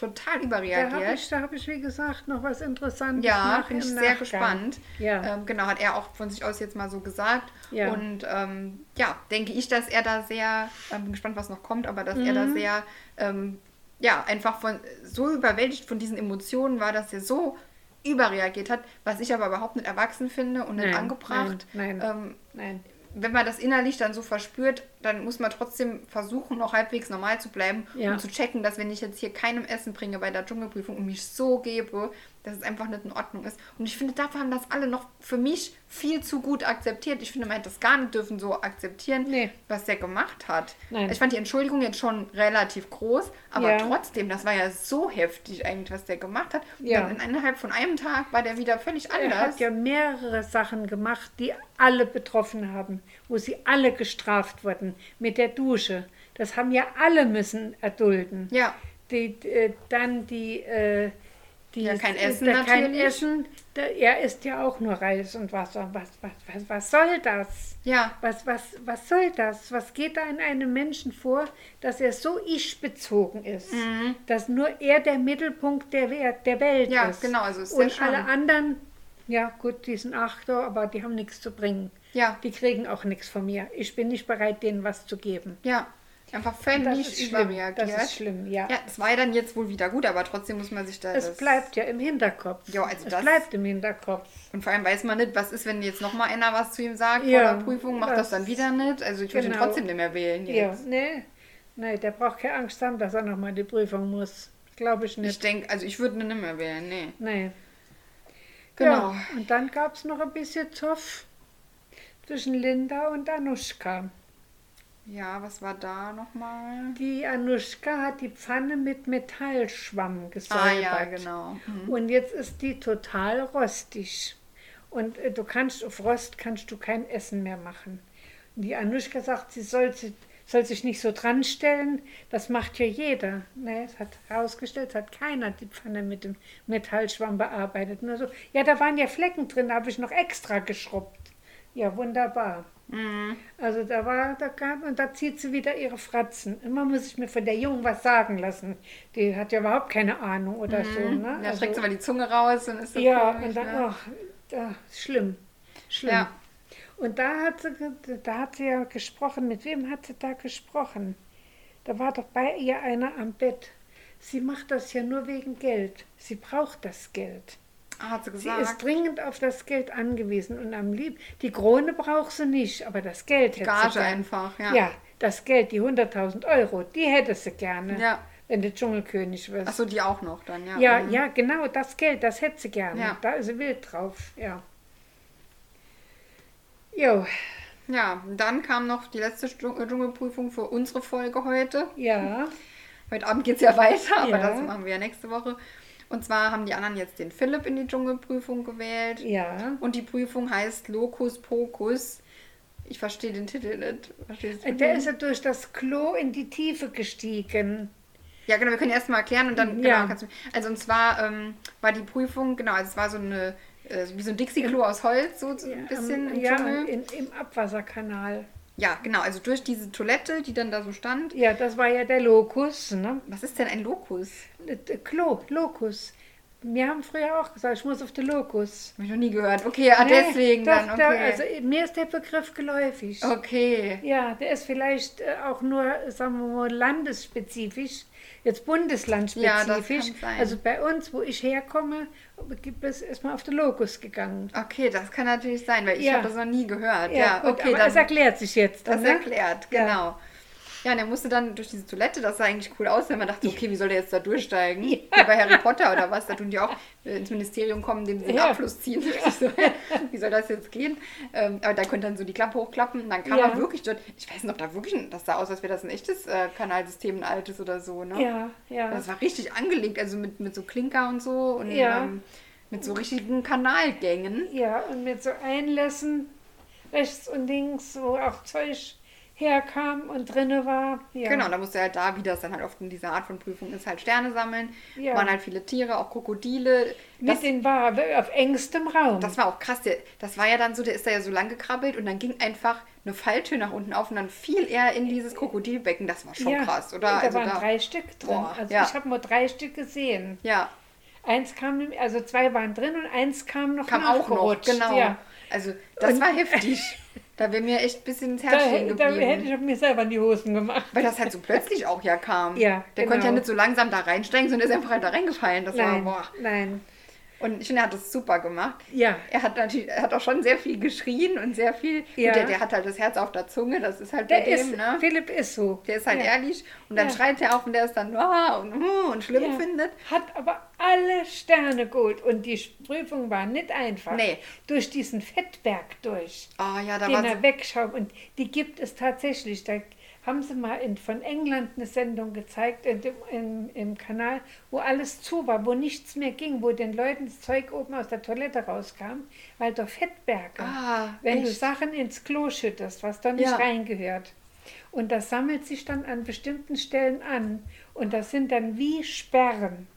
total Da überreagiert. habe ich, da hab ich, wie gesagt, noch was Interessantes Ja, bin ich sehr Nachgang. gespannt. Ja. Ähm, genau, hat er auch von sich aus jetzt mal so gesagt. Ja. Und ähm, ja, denke ich, dass er da sehr, ähm, bin gespannt, was noch kommt, aber dass er da Mhm. sehr, ähm, ja, einfach von so überwältigt von diesen Emotionen war, dass er so überreagiert hat, was ich aber überhaupt nicht erwachsen finde und nicht Nein, angebracht. nein, nein. Ähm, Nein. wenn man das innerlich dann so verspürt, dann muss man trotzdem versuchen, noch halbwegs normal zu bleiben Ja. und zu checken, dass wenn ich jetzt hier keinem Essen bringe bei der Dschungelprüfung und mich so gebe, dass es einfach nicht in Ordnung ist. Und ich finde, dafür haben das alle noch für mich viel zu gut akzeptiert. Ich finde, man hätte das gar nicht dürfen so akzeptieren, Nee. was der gemacht hat. Nein. Ich fand die Entschuldigung jetzt schon relativ groß, aber Ja. trotzdem, das war ja so heftig eigentlich, was der gemacht hat. Und Ja. dann innerhalb von einem Tag war der wieder völlig Er anders. hat ja mehrere Sachen gemacht, die alle betroffen haben, wo sie alle gestraft wurden. Mit der Dusche. Das haben ja alle müssen erdulden. ja. Die, äh, dann die, äh, die Ja, kein Essen der, kein natürlich. Essen. Der, er isst ja auch nur Reis und Wasser. Was, was, was, was soll das? Ja. Was, was, was soll das? Was geht da in einem Menschen vor, dass er so ich-bezogen ist? Dass nur er der Mittelpunkt der, Welt- der Welt Mhm. Ja, ist. genau, also ist Und alle anderen, ja gut, die sind Achter, aber die haben nichts zu bringen. Ja. Die kriegen auch nichts von mir. Ich bin nicht bereit, denen was zu geben. Ja, einfach völlig überreagiert. Das ist schlimm, ja. Ja, das war ja dann jetzt wohl wieder gut, aber trotzdem muss man sich da. Es das bleibt ja im Hinterkopf. Ja, also es das- bleibt im Hinterkopf. Und vor allem weiß man nicht, was ist, wenn jetzt nochmal einer was zu ihm sagt Ja, vor der Prüfung, macht das das- dann wieder nicht. Also ich würde ihn genau. trotzdem nicht mehr wählen Ja, jetzt. nee, nee, der braucht keine Angst haben, dass er nochmal die Prüfung muss. Glaube ich Ich nicht. denke, also ich würde ihn nicht mehr wählen, nee. Nee. Genau. Ja, und dann gab es noch ein bisschen Zoff zwischen Linda und Anushka. Ja, was war da nochmal? Die Anushka hat die Pfanne mit Metallschwamm gesäubert. Ah ja, genau. Mhm. Und jetzt ist die total rostig. Und äh, du kannst auf Rost kannst du kein Essen mehr machen. Und die Anushka sagt, sie soll, sie soll sich nicht so dran stellen. Das macht ja jeder. Ne, es hat herausgestellt, es hat keiner die Pfanne mit dem Metallschwamm bearbeitet. Nur so, ja, da waren ja Flecken drin, da habe ich noch extra geschrubbt. Ja, wunderbar. Mhm. Also da war, da gab, und da zieht sie wieder ihre Fratzen. Immer muss ich mir von der Jungen was sagen lassen. Die hat ja überhaupt keine Ahnung oder so. Ne? Da Also- streckt sie mal die Zunge raus und ist das ja, komisch, und dann, ne? ach, da, schlimm. Schlimm. Ja. Und da hat, sie, da hat sie ja gesprochen. Mit wem hat sie da gesprochen? Da war doch bei ihr einer am Bett. Sie macht das ja nur wegen Geld. Sie braucht das Geld. Ah, hat sie Sie gesagt. ist dringend auf das Geld angewiesen und am lieb. Die Krone braucht sie nicht, aber das Geld hätte Gage sie gern. einfach, ja. Ja, das Geld, die 100.000 Euro, die hätte sie gerne, Ja. wenn du Dschungelkönig wirst. Achso, die auch noch dann, ja. Ja, Mhm. ja, genau, das Geld, das hätte sie gerne. Ja. Da ist sie wild drauf, ja. Jo, Ja, dann kam noch die letzte äh, Dschungelprüfung für unsere Folge heute. ja, Heute Abend geht es ja weiter, aber Ja. das machen wir ja nächste Woche. Und zwar haben die anderen jetzt den Philipp in die Dschungelprüfung gewählt. ja. Und die Prüfung heißt Locus Pocus. Ich verstehe den Titel nicht. Verstehst du? Der ist ja durch das Klo in die Tiefe gestiegen. Ja, genau, wir können erst mal erklären und dann, Ja. genau, kannst du, also und zwar ähm, war die Prüfung, genau, also es war so eine, äh, wie so ein Dixie-Klo aus Holz, so, so ein bisschen Am- im ja, Dschungel. in, im Abwasserkanal. Ja, genau, also durch diese Toilette, die dann da so stand. Ja, das war ja der Lokus, ne? Was ist denn ein Locus? Äh, Klo, Lokus. wir haben früher auch gesagt, ich muss auf den Lokus. Habe ich noch nie gehört. Okay, ah, Nee, deswegen doch, dann. Okay. also mir ist der Begriff geläufig. okay. Ja, der ist vielleicht äh, auch nur, sagen wir mal, landesspezifisch, jetzt Ja, bundeslandspezifisch. das sein. Also bei uns, wo ich herkomme, gibt es erstmal auf den Lokus gegangen. Okay, das kann natürlich sein, weil ich Ja. habe das noch nie gehört. Ja, gut, okay, aber dann. es erklärt sich jetzt. Das dann, ne? erklärt, Ja. genau. Ja, und er musste dann durch diese Toilette, das sah eigentlich cool aus, wenn man dachte, okay, wie soll der jetzt da durchsteigen? Ja. Wie bei Harry Potter oder was, da tun die auch äh, ins Ministerium kommen, dem sie den Ja. Abfluss ziehen. So, wie soll das jetzt gehen? Ähm, aber da konnte dann so die Klappe hochklappen und dann kam Ja. er wirklich dort, ich weiß nicht, ob da wirklich, das sah aus, als wäre das ein echtes äh, Kanalsystem, ein altes oder so, ne? Ja, ja. Das war richtig angelegt, also mit, mit so Klinker und so und Ja. ähm, mit so richtigen Kanalgängen. Ja, und mit so Einlässen rechts und links, wo auch Zeug herkam und drinne war. Ja. Genau, da musste er halt da, wie das dann halt oft in dieser Art von Prüfung ist, halt Sterne sammeln. Ja. Waren halt viele Tiere, auch Krokodile. Das, Mit den war auf engstem Raum. das war auch krass. Der, das war ja dann so, der ist da ja so lang gekrabbelt und dann ging einfach eine Falltür nach unten auf und dann fiel er in dieses Krokodilbecken. Das war schon ja, krass, oder? Da Also waren da- drei Stück drin. Boah, also ich habe nur drei Stück gesehen. Ja, Eins kam, also zwei waren drin und eins kam noch kam auch noch, genau. Also das Und- war heftig. Da wäre mir echt ein bisschen ins Da, Herz da geblieben. hätte ich mir selber in die Hosen gemacht. Weil das halt so plötzlich auch ja kam. Ja, Der konnte ja genau. nicht so langsam da reinsteigen, sondern ist einfach halt da reingefallen. Das Nein, war, boah. nein. Und ich finde, er hat das super gemacht. Ja. Er hat natürlich, er hat auch schon sehr viel geschrien und sehr viel. Ja. Der, der hat halt das Herz auf der Zunge, das ist halt Der bei dem, ist, ne? Philipp ist so. Der ist halt ja. ehrlich und dann Ja. schreit er auch und der ist dann ah, und, uh, und schlimm findet. Hat aber alle Sterne geholt und die Prüfung war nicht einfach. Nee. Durch diesen Fettberg durch, Ah ja, da den war er wegschaut. Und die gibt es tatsächlich. Da haben sie mal in, von England eine Sendung gezeigt in dem, im, im Kanal, wo alles zu war, wo nichts mehr ging, wo den Leuten das Zeug oben aus der Toilette rauskam, weil da Fettberge. Ah, wenn du echt? Sachen ins Klo schüttest, was da nicht Ja. reingehört. Und das sammelt sich dann an bestimmten Stellen an. Und das sind dann wie Sperren.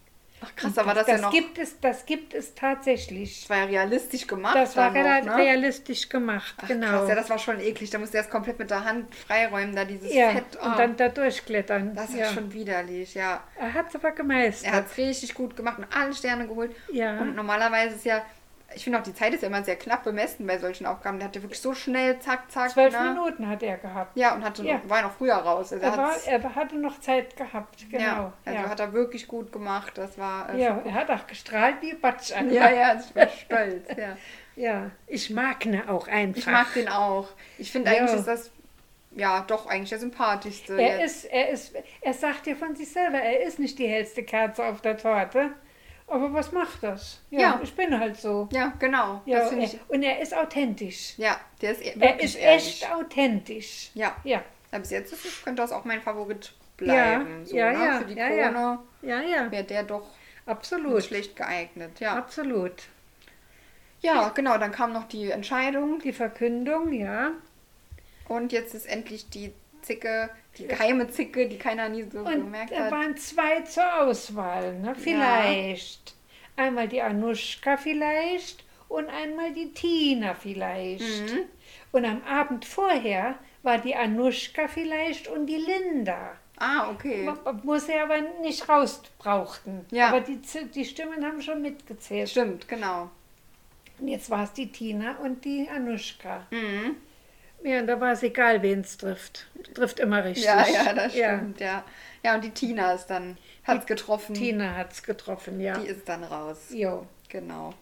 Ach krass, Und war das, das ja noch, gibt es, das gibt es tatsächlich. das war ja realistisch gemacht. Das war noch, ne? realistisch gemacht, Ach, genau. Krass, ja, das war schon eklig. Da musste er es komplett mit der Hand freiräumen, da dieses Ja, Fett. und ah, dann da durchklettern. das ist ja. schon widerlich, ja. Er hat es aber gemeistert. Er hat es richtig gut gemacht und alle Sterne geholt. Ja. Und normalerweise ist ja, ich finde auch, die Zeit ist ja immer sehr knapp bemessen bei solchen Aufgaben. Der hat ja wirklich so schnell, zack, zack. Zwölf ne? Minuten hat er gehabt. Ja, und hatte, Ja. war ja noch früher raus. Also Er, war, er hatte noch Zeit gehabt, genau. ja, also ja. hat er wirklich gut gemacht. Das war. Äh, ja, er hat auch gestrahlt wie Batsch schon- ja, ja, ich bin stolz. Ja. ja, ich mag ne auch einfach. Ich mag den auch. Ich finde eigentlich ist das ja doch eigentlich der sympathischste. Er jetzt. ist, er ist, er sagt ja von sich selber, er ist nicht die hellste Kerze auf der Torte. Aber was macht das? Ja, Ja. ich bin halt so. ja, genau. Ja, er, und er ist authentisch. Ja, der ist e- Er ist ehrlich. echt authentisch. Ja. Ja, ja, bis jetzt ist, könnte das auch mein Favorit bleiben. Ja, so, ja, ne? ja, Für die ja. Krone ja, ja. wäre der doch Absolut. schlecht geeignet. Ja. Absolut. ja, genau. Dann kam noch die Entscheidung Die Verkündung, ja. und jetzt ist endlich die Zicke, die geheime Zicke, die keiner nie so Und gemerkt da hat. waren zwei zur Auswahl, ne? Vielleicht. Einmal die Anuschka vielleicht und einmal die Tina vielleicht. Mhm. Und am Abend vorher war die Anuschka vielleicht und die Linda. Ah, okay. Muss er aber nicht raus brauchten. Ja. Aber die, die Stimmen haben schon mitgezählt. Stimmt, genau. Und jetzt war es die Tina und die Anuschka. Mhm. Ja, und da war es egal, wen es trifft. Trifft immer richtig. Ja, ja, das Ja. stimmt, ja. Ja, und die Tina ist dann, hat's getroffen. Tina hat es getroffen, ja. Die ist dann raus. Jo. Genau.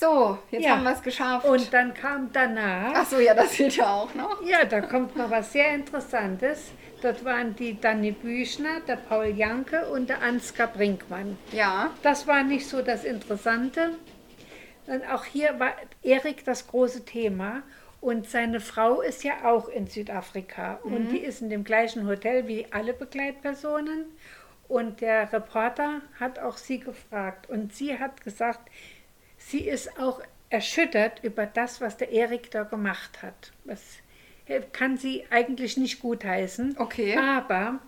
So, jetzt Ja. haben wir es geschafft. Und dann kam danach, Ach so, ja, das fehlt ja auch noch. ja, da kommt noch was sehr Interessantes. Dort waren die Danny Büchner, der Paul Janke und der Ansgar Brinkmann. Ja, Das war nicht so das Interessante. Und auch hier war Erik das große Thema. Und seine Frau ist ja auch in Südafrika. Und die ist in dem gleichen Hotel wie alle Begleitpersonen. Und der Reporter hat auch sie gefragt. Und sie hat gesagt, sie ist auch erschüttert über das, was der Erik da gemacht hat. Das kann sie eigentlich nicht gutheißen. Okay. Aber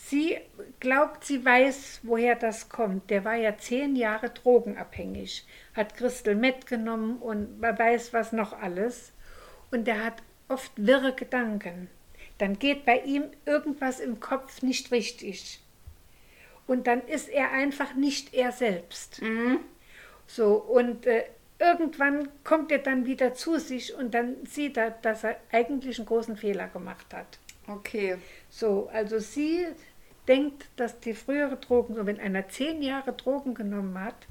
Sie glaubt, sie weiß, woher das kommt. Der war ja zehn Jahre drogenabhängig, hat Crystal mitgenommen und wer weiß was noch alles. Und der hat oft wirre Gedanken. Dann geht bei ihm irgendwas im Kopf nicht richtig. und dann ist er einfach nicht er selbst. Mhm. So, und äh, irgendwann kommt er dann wieder zu sich und dann sieht er, dass er eigentlich einen großen Fehler gemacht hat. Okay. So, also sie denkt, dass die frühere Drogen, so wenn einer zehn Jahre Drogen genommen hat,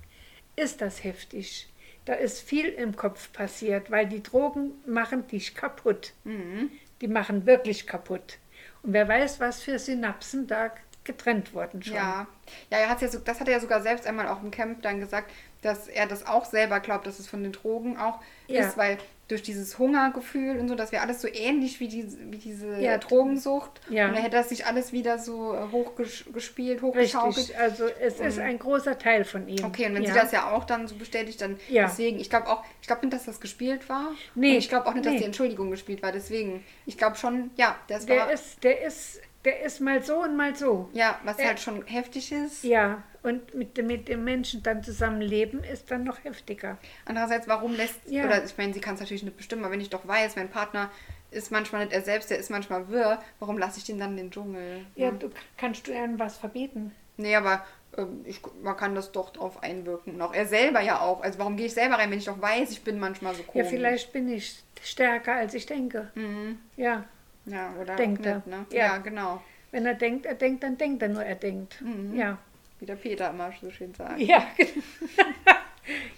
ist das heftig. Da ist viel im Kopf passiert, weil die Drogen machen dich kaputt. Mhm. Die machen wirklich kaputt. Und wer weiß, was für Synapsen da getrennt wurden schon. Ja, ja, er hat's ja so, das hat er ja sogar selbst einmal auch im Camp dann gesagt, dass er das auch selber glaubt, dass es von den Drogen auch Ja. ist, weil durch dieses Hungergefühl und so, das wäre alles so ähnlich wie diese, wie diese Ja. Drogensucht. Ja. Und er hätte das sich alles wieder so äh, hochgespielt, hochgeschaukelt. Richtig, also es ist ein großer Teil von ihm. Okay, und wenn ja. sie das ja auch dann so bestätigt, dann deswegen, ich glaube auch, ich glaube nicht, dass das gespielt war. Nee, Und ich glaube auch nicht, dass nee. die Entschuldigung gespielt war. Deswegen, ich glaube schon, ja, das Der war, ist, der ist, der ist mal so und mal so. ja, was er- halt schon heftig ist. Ja, und mit, dem- mit dem Menschen dann zusammenleben ist dann noch heftiger. Andererseits, warum lässt, Ja. oder ich meine, sie kann es natürlich nicht bestimmen, aber wenn ich doch weiß, mein Partner ist manchmal nicht er selbst, der ist manchmal wirr, warum lasse ich den dann in den Dschungel? Ja, Ne? du kannst du einem was verbieten. Nee, aber ähm, ich, man kann das doch drauf einwirken. Und auch er selber ja auch. Also warum gehe ich selber rein, wenn ich doch weiß, ich bin manchmal so Ja, komisch. vielleicht bin ich stärker, als ich denke. Mhm. Ja, Ja, oder Denkt er. nicht, ne? Ja. ja, genau. wenn er denkt, er denkt, dann denkt er nur, er denkt. Mhm. Ja. Wie der Peter immer so schön sagt. Ja,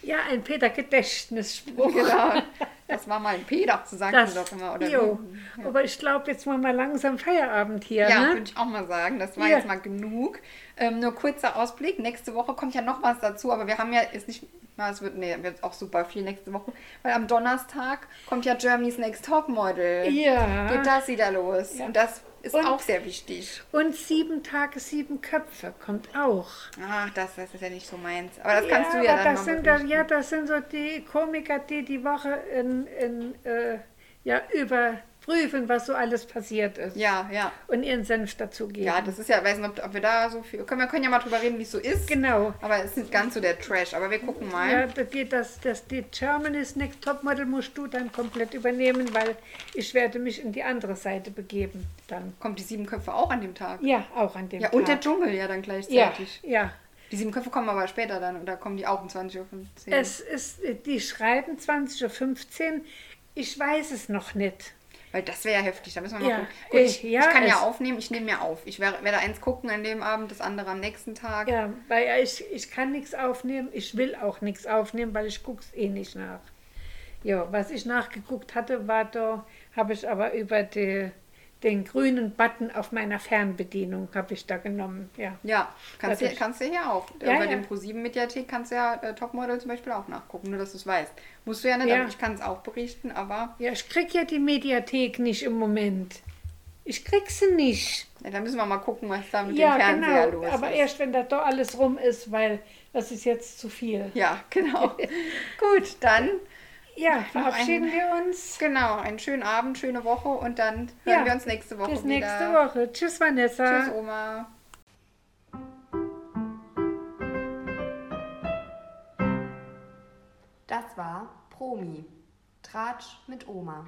ja, ein Peter-Gedächtnisspruch. Genau. Das war mal ein Peter, so sagt Das, doch immer. Oder jo. Ja. Aber ich glaube, jetzt machen wir langsam Feierabend hier. Ja, ne? würde ich auch mal sagen. Das war Ja. jetzt mal genug. Ähm, nur kurzer Ausblick. Nächste Woche kommt ja noch was dazu, aber wir haben ja ist nicht. Na, es wird, nee, wird auch super viel nächste Woche. Weil am Donnerstag kommt ja Germany's Next Topmodel. Ja. Geht das wieder los. Ja. Und das ist Und- auch sehr wichtig. Und sieben Tage, sieben Köpfe kommt auch. Ach, das, das ist ja nicht so meins. Aber das kannst du ja dann das sind, da- berichten. Ja, das sind so die Komiker, die die Woche in, in, äh, ja, überprüfen, was so alles passiert ist. Ja, ja. Und ihren Senf dazugeben. Ja, das ist ja, weiß nicht, ob, ob wir da so viel. Können, wir können ja mal drüber reden, wie es so ist. Genau. Aber es ist nicht ganz so der Trash. Aber wir gucken mal. Ja, da geht das, das, die Germany's Next Topmodel musst du dann komplett übernehmen, weil ich werde mich in die andere Seite begeben dann. Kommt die sieben Köpfe auch an dem Tag? Ja, auch an dem Ja, Tag. und der Dschungel ja dann ja, gleichzeitig. ja. Die sieben Köpfe kommen aber später dann oder kommen die auch um 20.15 Uhr? Es ist, die schreiben 20.15 Uhr. Ich weiß es noch nicht. Weil das wäre ja heftig, da müssen wir mal Ja, gucken. Gut, ich, ich- ja, ich kann ja aufnehmen, ich nehme mir auf. Ich werde, werde eins gucken an dem Abend, das andere am nächsten Tag. Ja, weil ich, ich kann nichts aufnehmen. Ich will auch nichts aufnehmen, weil ich gucke es eh nicht nach. Ja, was ich nachgeguckt hatte, war da, habe ich aber über die, den grünen Button auf meiner Fernbedienung habe ich da genommen. Ja. Ja, kannst, du, kannst du hier auch. Ja, Bei ja. dem Pro7-Mediathek kannst du ja äh, Topmodel zum Beispiel auch nachgucken, nur dass du es weißt. Musst du ja nicht, Ja. aber ich kann es auch berichten, aber ja, ich krieg ja die Mediathek nicht im Moment. Ich krieg sie nicht. ja, da müssen wir mal gucken, was da mit ja, dem Fernseher genau. los Aber ist. erst wenn da doch alles rum ist, weil das ist jetzt zu viel. Ja, genau. Gut, dann Ja, verabschieden wir uns. genau, einen schönen Abend, schöne Woche und dann hören Ja, wir uns nächste Woche Bis wieder. nächste Woche. Tschüss, Vanessa. Tschüss, Oma. Das war Promi. Tratsch mit Oma.